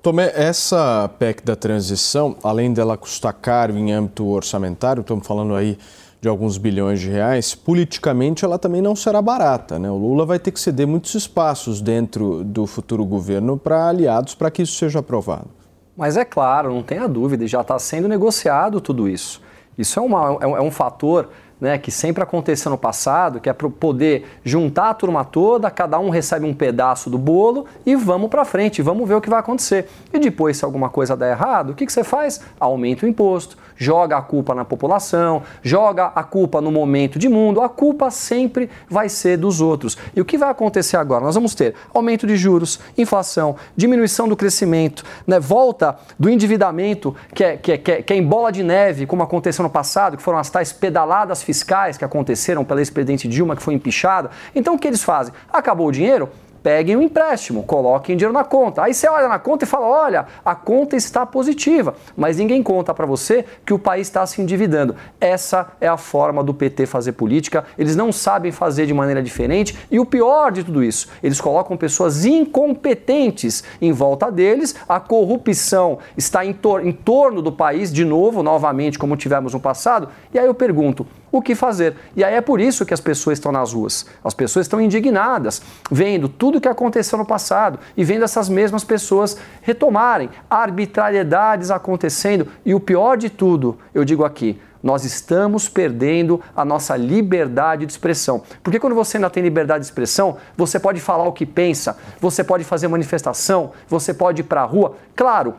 Tomé, essa PEC da transição, além dela custar caro em âmbito orçamentário, estamos falando aí de alguns bilhões de reais, politicamente ela também não será barata. Né? O Lula vai ter que ceder muitos espaços dentro do futuro governo para aliados para que isso seja aprovado. Mas é claro, não tenha dúvida, já está sendo negociado tudo isso. Isso é, uma, é um é fator né, que sempre aconteceu no passado, que é para poder juntar a turma toda, cada um recebe um pedaço do bolo e vamos para frente, vamos ver o que vai acontecer. E depois, se alguma coisa der errado, o que, que você faz? Aumenta o imposto, joga a culpa na população, joga a culpa no momento de mundo, a culpa sempre vai ser dos outros. E o que vai acontecer agora? Nós vamos ter aumento de juros, inflação, diminuição do crescimento, né, volta do endividamento, que é, que, é, que, é, que é em bola de neve, como aconteceu no passado, que foram as tais pedaladas fiscais que aconteceram pela ex-presidente Dilma, que foi empichada. Então o que eles fazem? Acabou o dinheiro? peguem o um empréstimo, coloquem dinheiro na conta. Aí você olha na conta e fala: olha, a conta está positiva, mas ninguém conta para você que o país está se endividando. Essa é a forma do PT fazer política. Eles não sabem fazer de maneira diferente e o pior de tudo isso, eles colocam pessoas incompetentes em volta deles. A corrupção está em, tor em torno do país, de novo, novamente, como tivemos no passado. E aí eu pergunto: o que fazer. E aí é por isso que as pessoas estão nas ruas. As pessoas estão indignadas, vendo tudo o que aconteceu no passado e vendo essas mesmas pessoas retomarem arbitrariedades acontecendo. E o pior de tudo, eu digo aqui, nós estamos perdendo a nossa liberdade de expressão. Porque quando você ainda tem liberdade de expressão, você pode falar o que pensa, você pode fazer manifestação, você pode ir para a rua. Claro,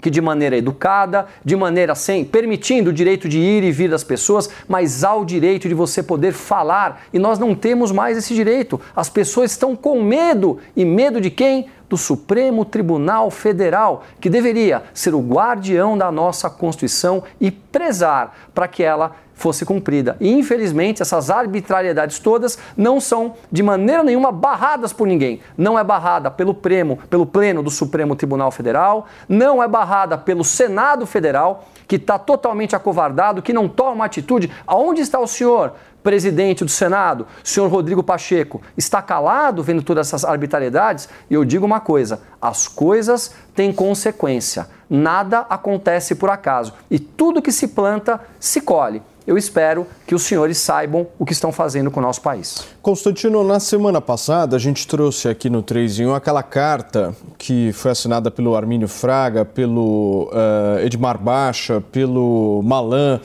que de maneira educada, de maneira sem, permitindo o direito de ir e vir das pessoas, mas há o direito de você poder falar. E nós não temos mais esse direito. As pessoas estão com medo. E medo de quem? Do Supremo Tribunal Federal, que deveria ser o guardião da nossa Constituição e prezar para que ela fosse cumprida. E infelizmente essas arbitrariedades todas não são de maneira nenhuma barradas por ninguém. Não é barrada pelo premo, pelo pleno do Supremo Tribunal Federal, não é barrada pelo Senado Federal, que está totalmente acovardado, que não toma atitude. Aonde está o senhor? presidente do Senado, senhor Rodrigo Pacheco, está calado vendo todas essas arbitrariedades? E eu digo uma coisa: as coisas têm consequência. Nada acontece por acaso. E tudo que se planta, se colhe eu espero que os senhores saibam o que estão fazendo com o nosso país. Constantino, na semana passada a gente trouxe aqui no 3 em 1 aquela carta que foi assinada pelo Armínio Fraga, pelo uh, Edmar Baixa, pelo Malan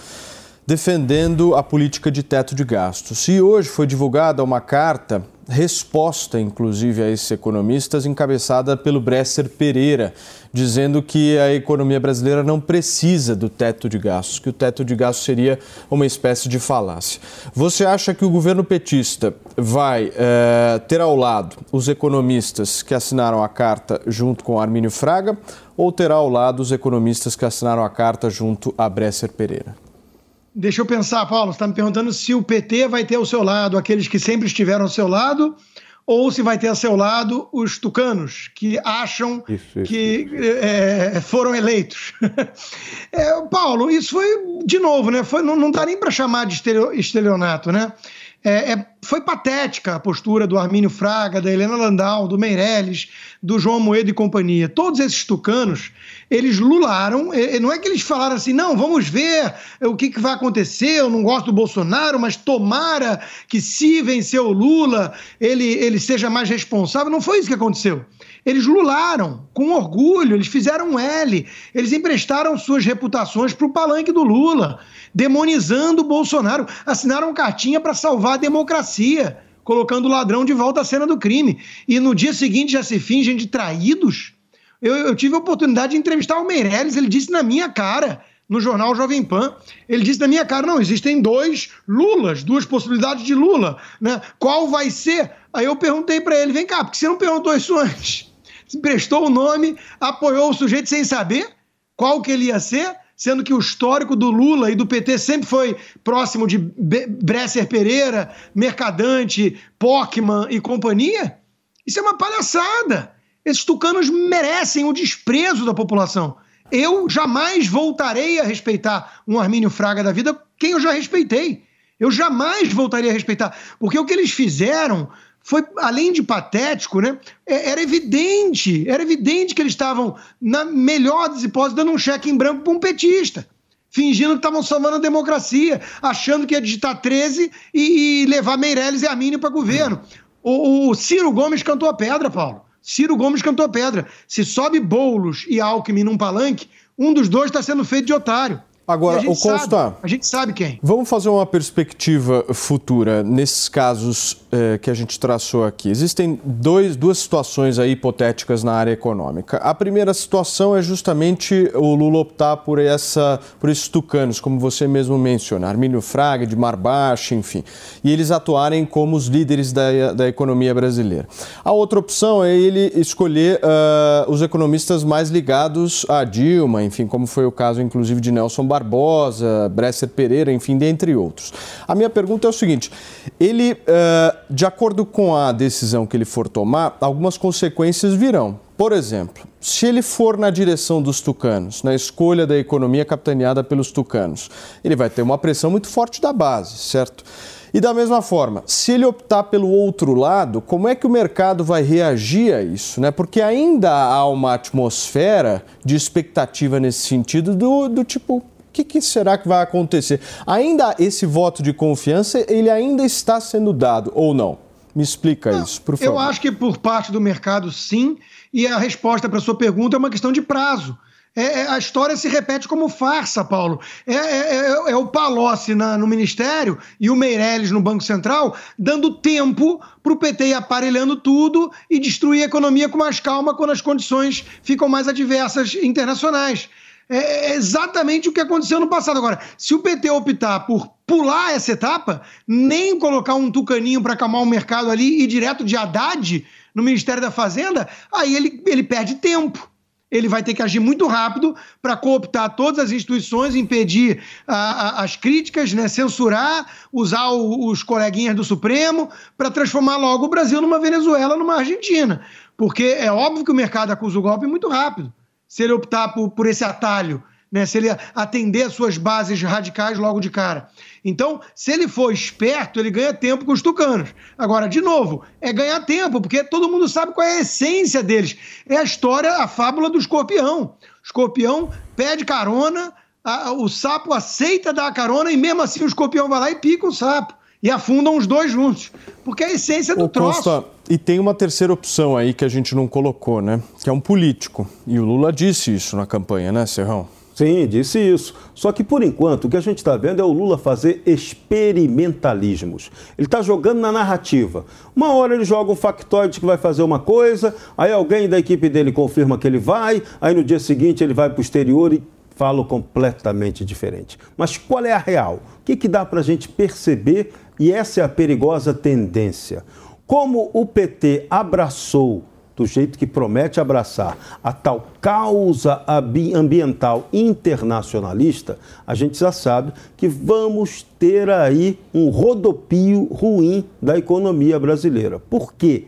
defendendo a política de teto de gastos. E hoje foi divulgada uma carta, resposta inclusive a esses economistas, encabeçada pelo Bresser Pereira, dizendo que a economia brasileira não precisa do teto de gastos, que o teto de gastos seria uma espécie de falácia. Você acha que o governo petista vai é, ter ao lado os economistas que assinaram a carta junto com Armínio Fraga ou terá ao lado os economistas que assinaram a carta junto a Bresser Pereira? Deixa eu pensar, Paulo. Você está me perguntando se o PT vai ter ao seu lado aqueles que sempre estiveram ao seu lado ou se vai ter ao seu lado os tucanos, que acham isso, isso. que é, foram eleitos. é, Paulo, isso foi, de novo, né? Foi, não, não dá nem para chamar de estelionato, né? É, é, foi patética a postura do Armínio Fraga, da Helena Landau, do Meirelles, do João Moedo e companhia. Todos esses tucanos, eles lularam. Não é que eles falaram assim, não, vamos ver o que, que vai acontecer. Eu não gosto do Bolsonaro, mas tomara que se vencer o Lula, ele, ele seja mais responsável. Não foi isso que aconteceu. Eles lularam com orgulho, eles fizeram um L, eles emprestaram suas reputações para o palanque do Lula, demonizando o Bolsonaro, assinaram cartinha para salvar a democracia, colocando o ladrão de volta à cena do crime. E no dia seguinte já se fingem de traídos. Eu, eu tive a oportunidade de entrevistar o Meirelles, ele disse na minha cara no jornal Jovem Pan. Ele disse na minha cara: não, existem dois Lulas, duas possibilidades de Lula. Né? Qual vai ser? Aí eu perguntei para ele: vem cá, porque você não perguntou isso antes? Emprestou o nome, apoiou o sujeito sem saber qual que ele ia ser, sendo que o histórico do Lula e do PT sempre foi próximo de Bresser Pereira, Mercadante, Pockman e companhia? Isso é uma palhaçada. Esses tucanos merecem o desprezo da população. Eu jamais voltarei a respeitar um Armínio Fraga da vida, quem eu já respeitei. Eu jamais voltaria a respeitar, porque o que eles fizeram foi, além de patético, né? É, era evidente, era evidente que eles estavam, na melhor das hipóteses, dando um cheque em branco para um petista. Fingindo que estavam salvando a democracia, achando que ia digitar 13 e, e levar Meirelles e Armínio para governo. O, o Ciro Gomes cantou a pedra, Paulo. Ciro Gomes cantou a pedra. Se sobe Boulos e Alckmin num palanque, um dos dois está sendo feito de otário. Agora, o Consta. a gente sabe quem. Vamos fazer uma perspectiva futura nesses casos eh, que a gente traçou aqui. Existem dois, duas situações aí hipotéticas na área econômica. A primeira situação é justamente o Lula optar por, essa, por esses tucanos, como você mesmo menciona, Armínio Fraga, de Mar Baixo, enfim, e eles atuarem como os líderes da, da economia brasileira. A outra opção é ele escolher uh, os economistas mais ligados a Dilma, enfim, como foi o caso, inclusive, de Nelson Barbosa, Bresser Pereira, enfim, dentre outros. A minha pergunta é o seguinte: ele, uh, de acordo com a decisão que ele for tomar, algumas consequências virão. Por exemplo, se ele for na direção dos tucanos, na escolha da economia capitaneada pelos tucanos, ele vai ter uma pressão muito forte da base, certo? E da mesma forma, se ele optar pelo outro lado, como é que o mercado vai reagir a isso? Né? Porque ainda há uma atmosfera de expectativa nesse sentido do, do tipo, que, que, será que vai acontecer? Ainda esse voto de confiança, ele ainda está sendo dado ou não? Me explica não, isso, por favor. Eu acho que por parte do mercado, sim, e a resposta para a sua pergunta é uma questão de prazo. É, é, a história se repete como farsa, Paulo. É, é, é, é o Palocci na, no Ministério e o Meirelles no Banco Central dando tempo para o PT ir aparelhando tudo e destruir a economia com mais calma quando as condições ficam mais adversas internacionais. É, é exatamente o que aconteceu no passado. Agora, se o PT optar por pular essa etapa, nem colocar um tucaninho para acalmar o mercado ali e direto de Haddad no Ministério da Fazenda, aí ele, ele perde tempo. ele vai ter que agir muito rápido para cooptar todas as instituições, impedir a, a, as críticas, né, censurar, usar o, os coleguinhas do Supremo para transformar logo o Brasil numa Venezuela, numa Argentina. Porque é óbvio que o mercado acusa o golpe muito rápido, se ele optar por, por esse atalho né, se ele atender às suas bases radicais logo de cara. Então, se ele for esperto, ele ganha tempo com os tucanos. Agora, de novo, é ganhar tempo, porque todo mundo sabe qual é a essência deles. É a história, a fábula do escorpião. O escorpião pede carona, a, o sapo aceita dar a carona e mesmo assim o escorpião vai lá e pica o sapo. E afundam os dois juntos. Porque é a essência do Ô, troço. Costa, e tem uma terceira opção aí que a gente não colocou, né? Que é um político. E o Lula disse isso na campanha, né, Serrão? Sim, disse isso. Só que por enquanto o que a gente está vendo é o Lula fazer experimentalismos. Ele está jogando na narrativa. Uma hora ele joga um factoide que vai fazer uma coisa, aí alguém da equipe dele confirma que ele vai, aí no dia seguinte ele vai para o exterior e fala completamente diferente. Mas qual é a real? O que, que dá para a gente perceber? E essa é a perigosa tendência. Como o PT abraçou do jeito que promete abraçar a tal causa ambiental internacionalista, a gente já sabe que vamos ter aí um rodopio ruim da economia brasileira. Por quê?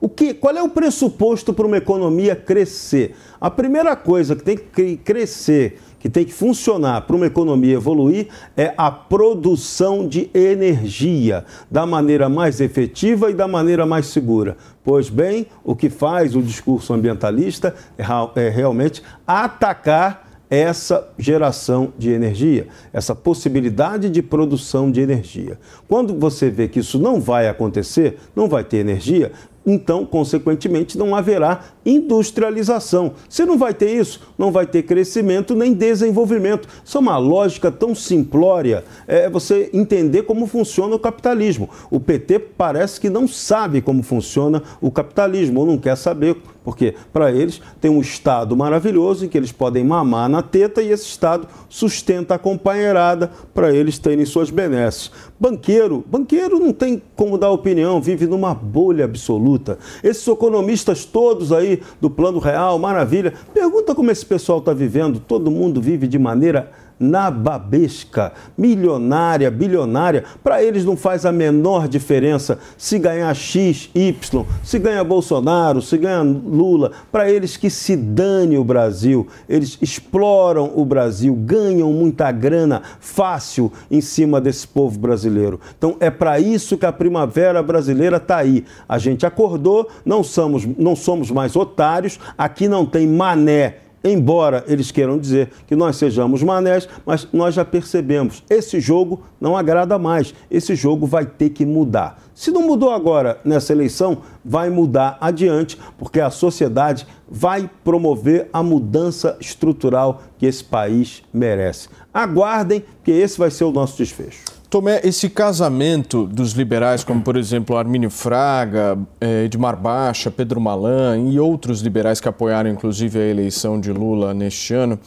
O que, qual é o pressuposto para uma economia crescer? A primeira coisa que tem que crescer que tem que funcionar para uma economia evoluir é a produção de energia da maneira mais efetiva e da maneira mais segura. Pois bem, o que faz o discurso ambientalista é, é realmente atacar essa geração de energia, essa possibilidade de produção de energia. Quando você vê que isso não vai acontecer, não vai ter energia, então, consequentemente, não haverá industrialização. Se não vai ter isso, não vai ter crescimento nem desenvolvimento. Isso é uma lógica tão simplória, é você entender como funciona o capitalismo. O PT parece que não sabe como funciona o capitalismo, ou não quer saber porque para eles tem um Estado maravilhoso em que eles podem mamar na teta e esse Estado sustenta a companheirada para eles terem suas benesses. Banqueiro, banqueiro não tem como dar opinião, vive numa bolha absoluta. Esses economistas todos aí do plano real, maravilha, pergunta como esse pessoal está vivendo. Todo mundo vive de maneira nababesca, milionária, bilionária, para eles não faz a menor diferença se ganhar X, Y, se ganha Bolsonaro, se ganha Lula, para eles que se dane o Brasil. Eles exploram o Brasil, ganham muita grana fácil em cima desse povo brasileiro. Então é para isso que a primavera brasileira está aí. A gente acordou, não somos, não somos mais otários, aqui não tem mané embora eles queiram dizer que nós sejamos manés, mas nós já percebemos, esse jogo não agrada mais, esse jogo vai ter que mudar. Se não mudou agora nessa eleição, vai mudar adiante, porque a sociedade vai promover a mudança estrutural que esse país merece. Aguardem, que esse vai ser o nosso desfecho. Tomé, esse casamento dos liberais, como por exemplo Armínio Fraga, eh, Edmar Baixa, Pedro Malan e outros liberais que apoiaram inclusive a eleição de Lula neste ano,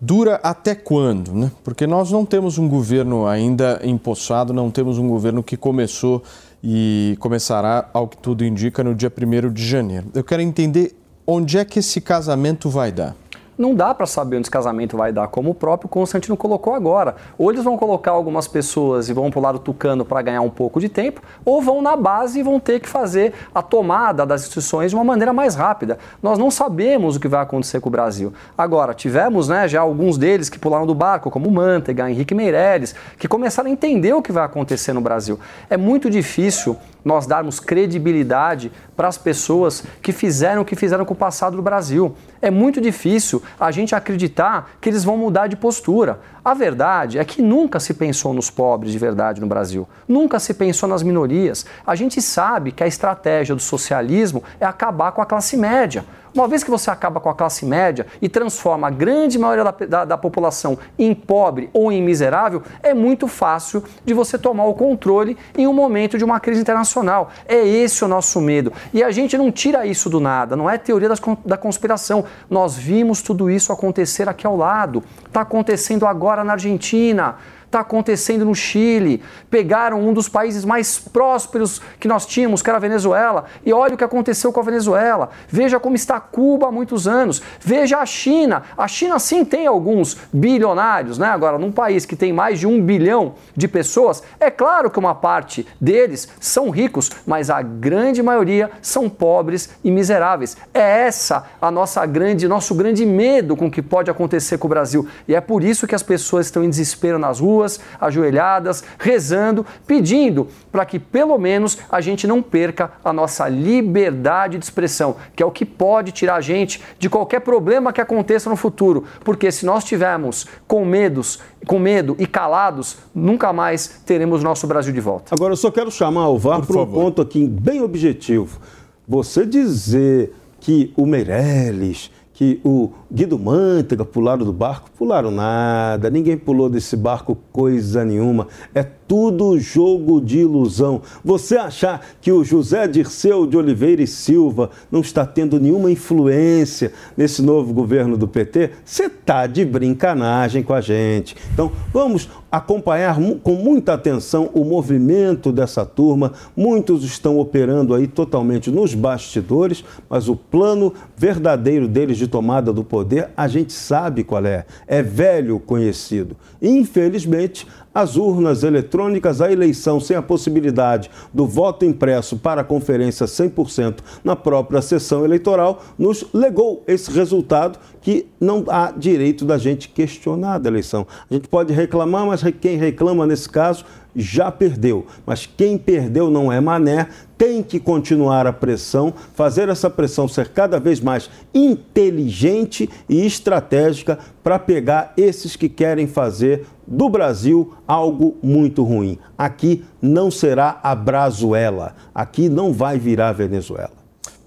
dura até quando? Né? Porque nós não temos um governo ainda empossado, não temos um governo que começou e começará, ao que tudo indica, no dia 1 de janeiro. Eu quero entender onde é que esse casamento vai dar não dá para saber onde esse casamento vai dar, como o próprio Constantino colocou agora. Ou eles vão colocar algumas pessoas e vão para o lado tucano para ganhar um pouco de tempo, ou vão na base e vão ter que fazer a tomada das instituições de uma maneira mais rápida. Nós não sabemos o que vai acontecer com o Brasil. Agora, tivemos né, já alguns deles que pularam do barco, como Manteiga, Henrique Meirelles, que começaram a entender o que vai acontecer no Brasil. É muito difícil nós darmos credibilidade para as pessoas que fizeram o que fizeram com o passado do Brasil. É muito difícil a gente acreditar que eles vão mudar de postura. A verdade é que nunca se pensou nos pobres de verdade no Brasil, nunca se pensou nas minorias. A gente sabe que a estratégia do socialismo é acabar com a classe média. Uma vez que você acaba com a classe média e transforma a grande maioria da, da, da, população em pobre ou em miserável, é muito fácil de você tomar o controle em um momento de uma crise internacional. É esse o nosso medo. E a gente não tira isso do nada, não é teoria das, da conspiração. Nós vimos tudo isso acontecer aqui ao lado. Está acontecendo agora na Argentina. Está acontecendo no Chile. Pegaram um dos países mais prósperos que nós tínhamos, que era a Venezuela, e olha o que aconteceu com a Venezuela. Veja como está Cuba há muitos anos. Veja a China. A China sim tem alguns bilionários, né? Agora, num país que tem mais de um bilhão de pessoas, é claro que uma parte deles são ricos, mas a grande maioria são pobres e miseráveis. É essa a nossa grande, nosso grande medo com o que pode acontecer com o Brasil. E é por isso que as pessoas estão em desespero nas ruas, ajoelhadas, rezando, pedindo para que pelo menos a gente não perca a nossa liberdade de expressão, que é o que pode tirar a gente de qualquer problema que aconteça no futuro. Porque se nós tivermos com medos, com medo e calados, nunca mais teremos nosso Brasil de volta. Agora eu só quero chamar o VAR para um ponto aqui bem objetivo. Você dizer que o Meirelles, que o Guido Mantega pularam do barco, pularam nada, ninguém pulou desse barco coisa nenhuma. É tudo jogo de ilusão. Você achar que o José Dirceu de Oliveira e Silva não está tendo nenhuma influência nesse novo governo do PT, você está de brincanagem com a gente. Então, vamos acompanhar com muita atenção o movimento dessa turma. Muitos estão operando aí totalmente nos bastidores, mas o plano verdadeiro deles de tomada do poder, a gente sabe qual é. É velho conhecido. Infelizmente, as urnas eletrônicas, a eleição sem a possibilidade do voto impresso para a conferência 100% na própria sessão eleitoral, nos legou esse resultado que não há direito da gente questionar da eleição. A gente pode reclamar, mas quem reclama nesse caso já perdeu. Mas quem perdeu não é Mané, tem que continuar a pressão, fazer essa pressão ser cada vez mais inteligente e estratégica para pegar esses que querem fazer do Brasil algo muito ruim. Aqui não será a Brazuela, aqui não vai virar Venezuela.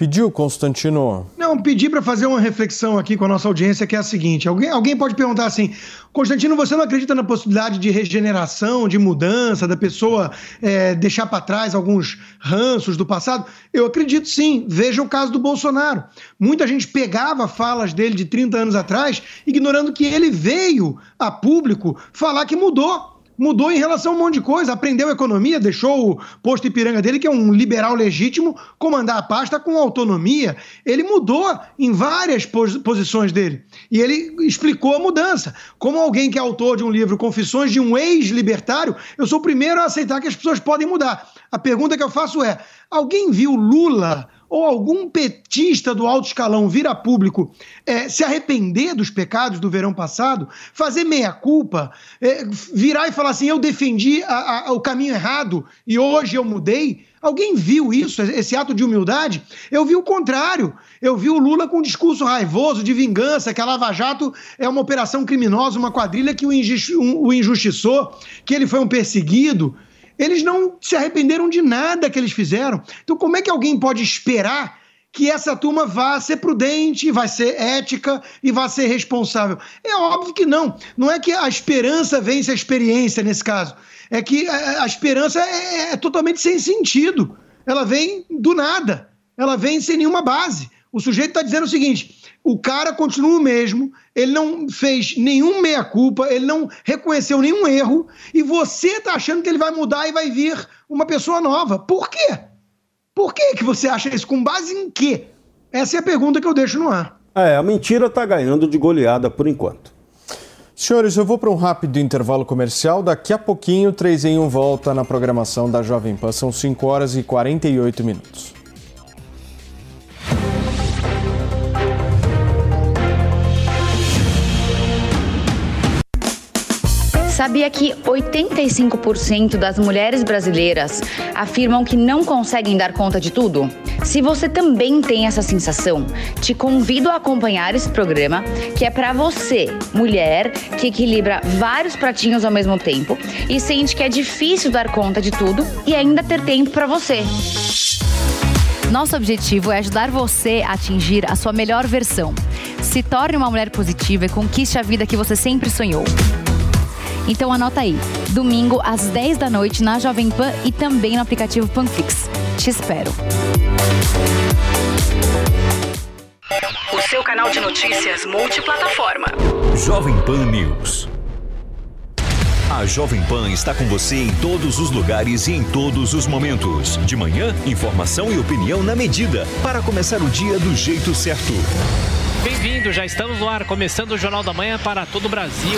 Pediu, Constantino? Não, pedi para fazer uma reflexão aqui com a nossa audiência, que é a seguinte: alguém, alguém pode perguntar assim, Constantino, você não acredita na possibilidade de regeneração, de mudança, da pessoa é, deixar para trás alguns ranços do passado? Eu acredito sim. Veja o caso do Bolsonaro. Muita gente pegava falas dele de 30 anos atrás, ignorando que ele veio a público falar que mudou mudou em relação a um monte de coisa, aprendeu economia, deixou o posto Ipiranga dele, que é um liberal legítimo, comandar a pasta com autonomia. Ele mudou em várias pos posições dele. E ele explicou a mudança. Como alguém que é autor de um livro Confissões de um ex-libertário, eu sou o primeiro a aceitar que as pessoas podem mudar. A pergunta que eu faço é: alguém viu Lula ou algum petista do alto escalão vir a público é, se arrepender dos pecados do verão passado, fazer meia-culpa, é, virar e falar assim: eu defendi a, a, o caminho errado e hoje eu mudei? Alguém viu isso, esse ato de humildade? Eu vi o contrário. Eu vi o Lula com um discurso raivoso de vingança, que a Lava Jato é uma operação criminosa, uma quadrilha que o, injustiçou, que ele foi um perseguido. Eles não se arrependeram de nada que eles fizeram. Então, como é que alguém pode esperar que essa turma vá ser prudente, vai ser ética e vai ser responsável? É óbvio que não. Não é que a esperança vence a experiência nesse caso. É que a, esperança é, é totalmente sem sentido. Ela vem do nada. Ela vem sem nenhuma base. O sujeito está dizendo o seguinte: o cara continua o mesmo, ele não fez nenhum meia-culpa, ele não reconheceu nenhum erro, e você está achando que ele vai mudar e vai vir uma pessoa nova. Por quê? Por que, que você acha isso? Com base em quê? Essa é a pergunta que eu deixo no ar. É, a mentira está ganhando de goleada por enquanto. Senhores, eu vou para um rápido intervalo comercial. Daqui a pouquinho, 3 em 1 volta na programação da Jovem Pan. São 5 horas e 48 minutos. Sabia que 85% das mulheres brasileiras afirmam que não conseguem dar conta de tudo? Se você também tem essa sensação, te convido a acompanhar esse programa que é para você, mulher que equilibra vários pratinhos ao mesmo tempo e sente que é difícil dar conta de tudo e ainda ter tempo para você. Nosso objetivo é ajudar você a atingir a sua melhor versão. Se torne uma mulher positiva e conquiste a vida que você sempre sonhou. Então anota aí, domingo às 10 da noite na Jovem Pan e também no aplicativo Panflix. Te espero. O seu canal de notícias multiplataforma. Jovem Pan News. A Jovem Pan está com você em todos os lugares e em todos os momentos. De manhã, informação e opinião na medida para começar o dia do jeito certo. Bem-vindo, já estamos no ar, começando o Jornal da Manhã para todo o Brasil.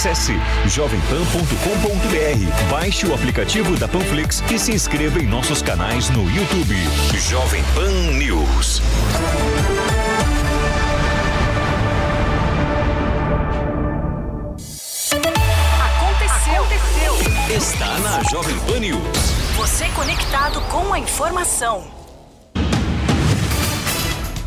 Acesse jovempan.com.br, baixe o aplicativo da Panflix e se inscreva em nossos canais no YouTube. Jovem Pan News. Aconteceu. Aconteceu. Está na Jovem Pan News. Você conectado com a informação.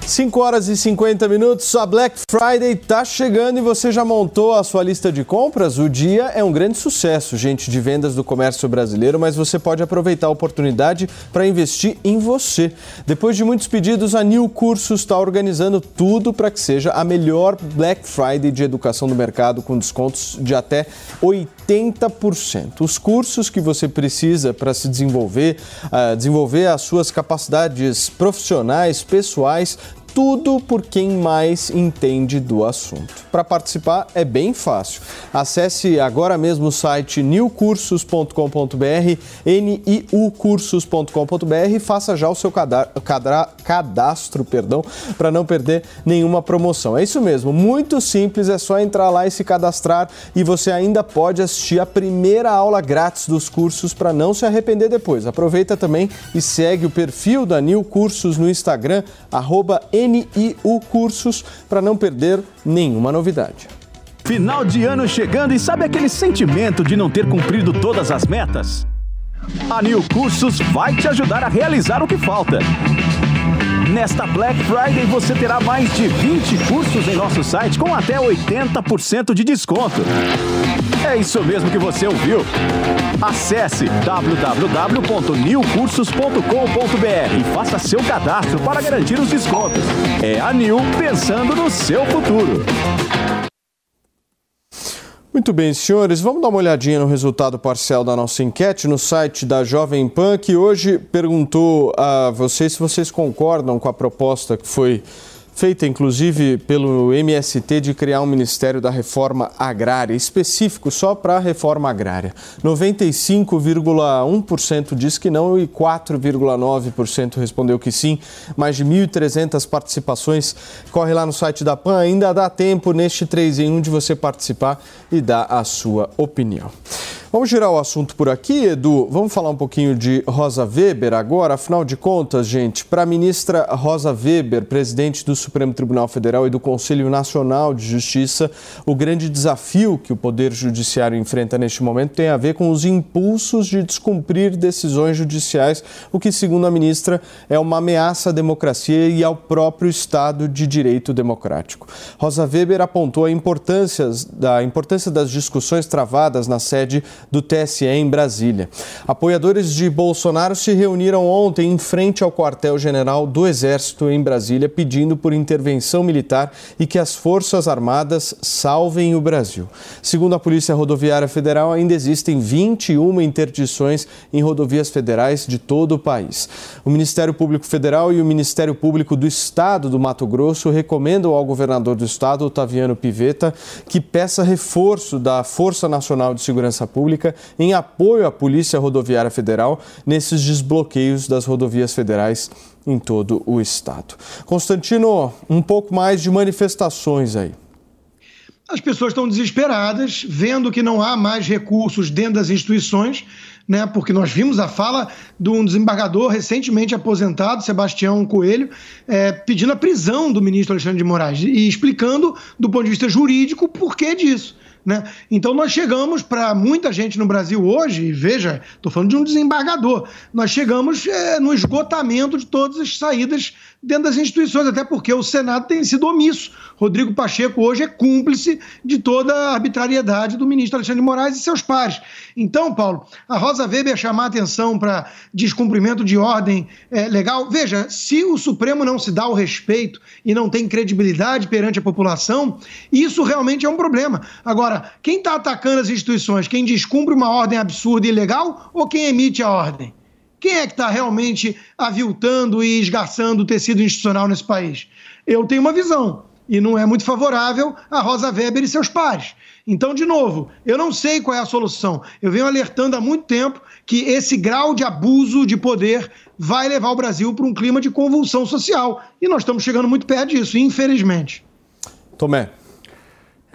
5 horas e 50 minutos, a Black Friday tá chegando e você já montou a sua lista de compras? O dia é um grande sucesso, gente, de vendas do comércio brasileiro, mas você pode aproveitar a oportunidade para investir em você. Depois de muitos pedidos, a New Cursos está organizando tudo para que seja a melhor Black Friday de educação do mercado, com descontos de até 80%. Os cursos que você precisa para se desenvolver, uh, desenvolver as suas capacidades profissionais, pessoais, tudo por quem mais entende do assunto. Para participar é bem fácil. Acesse agora mesmo o site newcursos.com.br, niucursos.com.br e faça já o seu cadastro, cadastro perdão, para não perder nenhuma promoção. É isso mesmo, muito simples, é só entrar lá e se cadastrar e você ainda pode assistir a primeira aula grátis dos cursos para não se arrepender depois. Aproveita também e segue o perfil da New Cursos no Instagram, arroba NIU Cursos para não perder nenhuma novidade. Final de ano chegando e sabe aquele sentimento de não ter cumprido todas as metas? A New Cursos vai te ajudar a realizar o que falta. Nesta Black Friday você terá mais de 20 cursos em nosso site com até 80% de desconto. É isso mesmo que você ouviu. Acesse www.newcursos.com.br e faça seu cadastro para garantir os descontos. É a New pensando no seu futuro. Muito bem, senhores, vamos dar uma olhadinha no resultado parcial da nossa enquete no site da Jovem Pan, que hoje perguntou a vocês se vocês concordam com a proposta que foi feita inclusive pelo MST de criar um Ministério da Reforma Agrária, específico só para a reforma agrária. 95,1% diz que não e 4,9% respondeu que sim. Mais de 1.300 participações. Corre lá no site da PAN, ainda dá tempo neste 3 em 1 de você participar e dar a sua opinião. Vamos girar o assunto por aqui, Edu. Vamos falar um pouquinho de Rosa Weber agora. Afinal de contas, gente, para a ministra Rosa Weber, presidente do Supremo Tribunal Federal e do Conselho Nacional de Justiça, o grande desafio que o Poder Judiciário enfrenta neste momento tem a ver com os impulsos de descumprir decisões judiciais, o que, segundo a ministra, é uma ameaça à democracia e ao próprio Estado de Direito Democrático. Rosa Weber apontou a importância, da importância das discussões travadas na sede do TSE em Brasília. Apoiadores de Bolsonaro se reuniram ontem em frente ao quartel-general do Exército em Brasília, pedindo por intervenção militar e que as Forças Armadas salvem o Brasil. Segundo a Polícia Rodoviária Federal, ainda existem 21 interdições em rodovias federais de todo o país. O Ministério Público Federal e o Ministério Público do Estado do Mato Grosso recomendam ao governador do estado, Otaviano Piveta, que peça reforço da Força Nacional de Segurança Pública em apoio à Polícia Rodoviária Federal nesses desbloqueios das rodovias federais em todo o estado. Constantino, um pouco mais de manifestações aí. As pessoas estão desesperadas, vendo que não há mais recursos dentro das instituições, né? Porque nós vimos a fala de um desembargador recentemente aposentado, Sebastião Coelho, é, pedindo a prisão do ministro Alexandre de Moraes e explicando, do ponto de vista jurídico, o porquê disso Né? Então nós chegamos para muita gente no Brasil hoje, e veja, estou falando de um desembargador, nós chegamos é, no esgotamento de todas as saídas dentro das instituições, até porque o Senado tem sido omisso. Rodrigo Pacheco hoje é cúmplice de toda a arbitrariedade do ministro Alexandre de Moraes e seus pares. Então, Paulo, a Rosa Weber chamar atenção para descumprimento de ordem é, legal. Veja, se o Supremo não se dá o respeito e não tem credibilidade perante a população, isso realmente é um problema. Agora, quem está atacando as instituições? Quem descumpre uma ordem absurda e ilegal ou quem emite a ordem? Quem é que está realmente aviltando e esgarçando o tecido institucional nesse país? Eu tenho uma visão, e não é muito favorável a Rosa Weber e seus pares. Então, de novo, eu não sei qual é a solução. Eu venho alertando há muito tempo que esse grau de abuso de poder vai levar o Brasil para um clima de convulsão social. E nós estamos chegando muito perto disso, infelizmente. Tomé.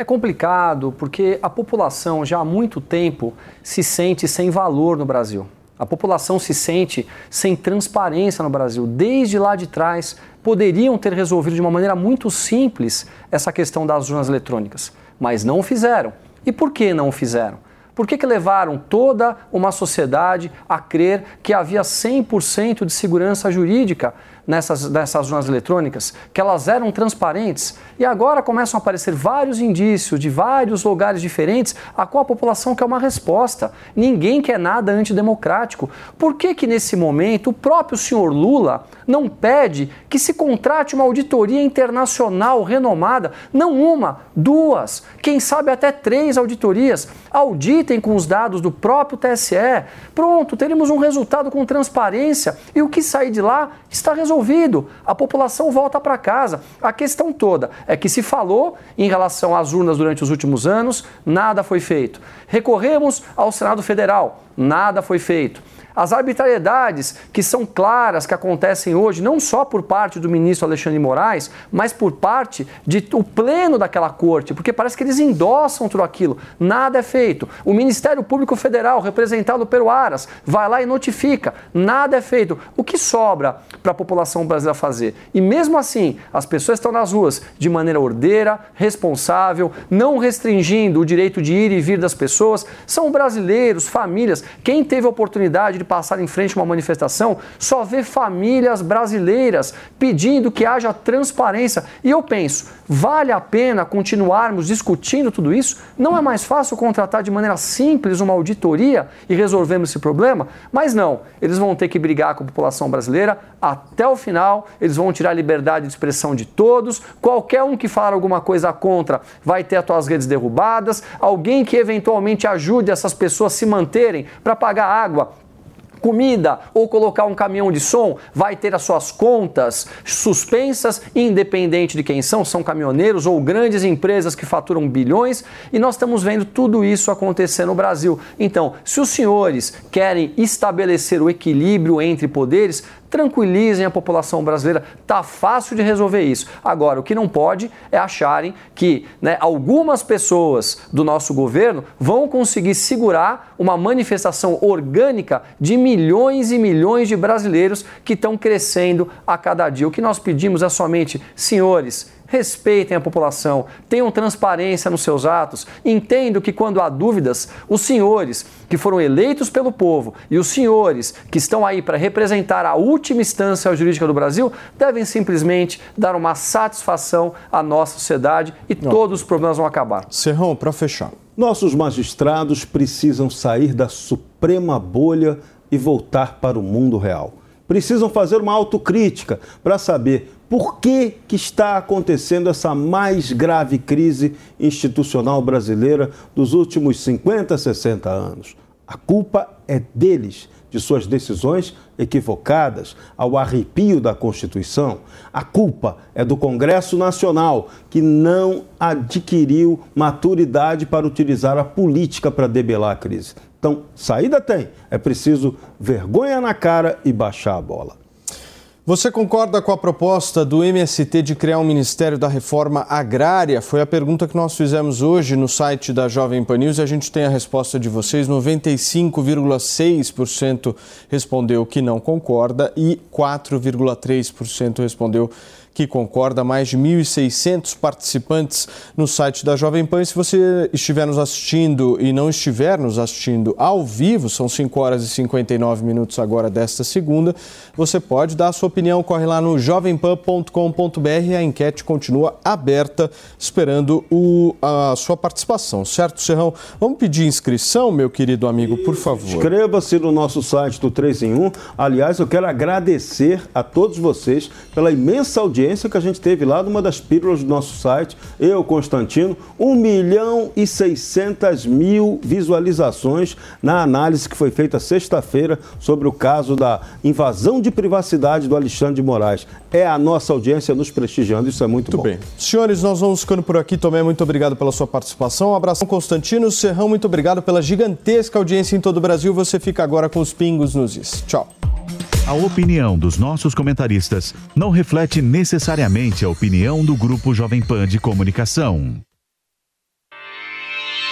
É complicado porque a população já há muito tempo se sente sem valor no Brasil. A população se sente sem transparência no Brasil. Desde lá de trás, poderiam ter resolvido de uma maneira muito simples essa questão das urnas eletrônicas, mas não o fizeram. E por que não o fizeram? Por que, que levaram toda uma sociedade a crer que havia 100% de segurança jurídica nessas, nessas urnas eletrônicas, que elas eram transparentes? E agora começam a aparecer vários indícios de vários lugares diferentes a qual a população quer uma resposta. Ninguém quer nada antidemocrático. Por que que nesse momento o próprio senhor Lula não pede que se contrate uma auditoria internacional renomada, não uma, duas, quem sabe até três auditorias, auditem com os dados do próprio TSE. Pronto, teremos um resultado com transparência e o que sair de lá está resolvido. A população volta para casa. A questão toda é que se falou em relação às urnas durante os últimos anos, nada foi feito. Recorremos ao Senado Federal, nada foi feito. As arbitrariedades que são claras, que acontecem hoje, não só por parte do ministro Alexandre Moraes, mas por parte de o pleno daquela corte, porque parece que eles endossam tudo aquilo. Nada é feito. O Ministério Público Federal, representado pelo Aras, vai lá e notifica. Nada é feito. O que sobra para a população brasileira fazer? E mesmo assim, as pessoas estão nas ruas de maneira ordeira, responsável, não restringindo o direito de ir e vir das pessoas. São brasileiros, famílias. Quem teve a oportunidade de passar em frente a uma manifestação, só vê famílias brasileiras pedindo que haja transparência. E eu penso, vale a pena continuarmos discutindo tudo isso? Não é mais fácil contratar de maneira simples uma auditoria e resolvermos esse problema? Mas não, eles vão ter que brigar com a população brasileira até o final, eles vão tirar a liberdade de expressão de todos, qualquer um que falar alguma coisa contra vai ter as suas redes derrubadas, alguém que eventualmente ajude essas pessoas a se manterem para pagar água, comida ou colocar um caminhão de som vai ter as suas contas suspensas, independente de quem são, são caminhoneiros ou grandes empresas que faturam bilhões, e nós estamos vendo tudo isso acontecer no Brasil. Então, se os senhores querem estabelecer o equilíbrio entre poderes, tranquilizem a população brasileira. Tá fácil de resolver isso. Agora, o que não pode é acharem que né, algumas pessoas do nosso governo vão conseguir segurar uma manifestação orgânica de milhões e milhões de brasileiros que estão crescendo a cada dia. O que nós pedimos é somente, senhores, respeitem a população, tenham transparência nos seus atos, entendo que quando há dúvidas, os senhores que foram eleitos pelo povo e os senhores que estão aí para representar a última instância jurídica do Brasil devem simplesmente dar uma satisfação à nossa sociedade e Não. todos os problemas vão acabar. Serrão, para fechar. Nossos magistrados precisam sair da suprema bolha e voltar para o mundo real. Precisam fazer uma autocrítica para saber por que, que está acontecendo essa mais grave crise institucional brasileira dos últimos 50, 60 anos? A culpa é deles, de suas decisões equivocadas, ao arrepio da Constituição. A culpa é do Congresso Nacional, que não adquiriu maturidade para utilizar a política para debelar a crise. Então, saída tem, é preciso vergonha na cara e baixar a bola. Você concorda com a proposta do MST de criar um Ministério da Reforma Agrária? Foi a pergunta que nós fizemos hoje no site da Jovem Pan News e a gente tem a resposta de vocês. 95,6% respondeu que não concorda e 4,3% respondeu que concorda, mais de 1.600 participantes no site da Jovem Pan. E se você estiver nos assistindo e não estiver nos assistindo ao vivo, são 5 horas e 59 minutos agora desta segunda, você pode dar a sua opinião, corre lá no jovempan.com.br, a enquete continua aberta, esperando o, a sua participação, certo, Serrão? Vamos pedir inscrição, meu querido amigo, por favor. Inscreva-se no nosso site do 3 em 1. Aliás, eu quero agradecer a todos vocês pela imensa audiência que a gente teve lá numa das pílulas do nosso site. Eu, Constantino, 1 milhão e 600 mil visualizações na análise que foi feita sexta-feira sobre o caso da invasão de privacidade do Alexandre de Moraes. É a nossa audiência nos prestigiando, isso é muito, Muito bom. bem. Senhores, nós vamos ficando por aqui. Tomé, muito obrigado pela sua participação. Um abração, Constantino. Serrão, muito obrigado pela gigantesca audiência em todo o Brasil. Você fica agora com os pingos nos is. Tchau. A opinião dos nossos comentaristas não reflete necessariamente a opinião do Grupo Jovem Pan de Comunicação.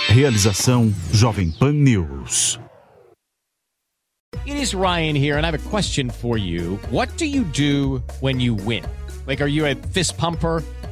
Realização Jovem Pan News. It is Ryan here, and I have a question for you. What do you do when you win? Like, are you a fist pumper?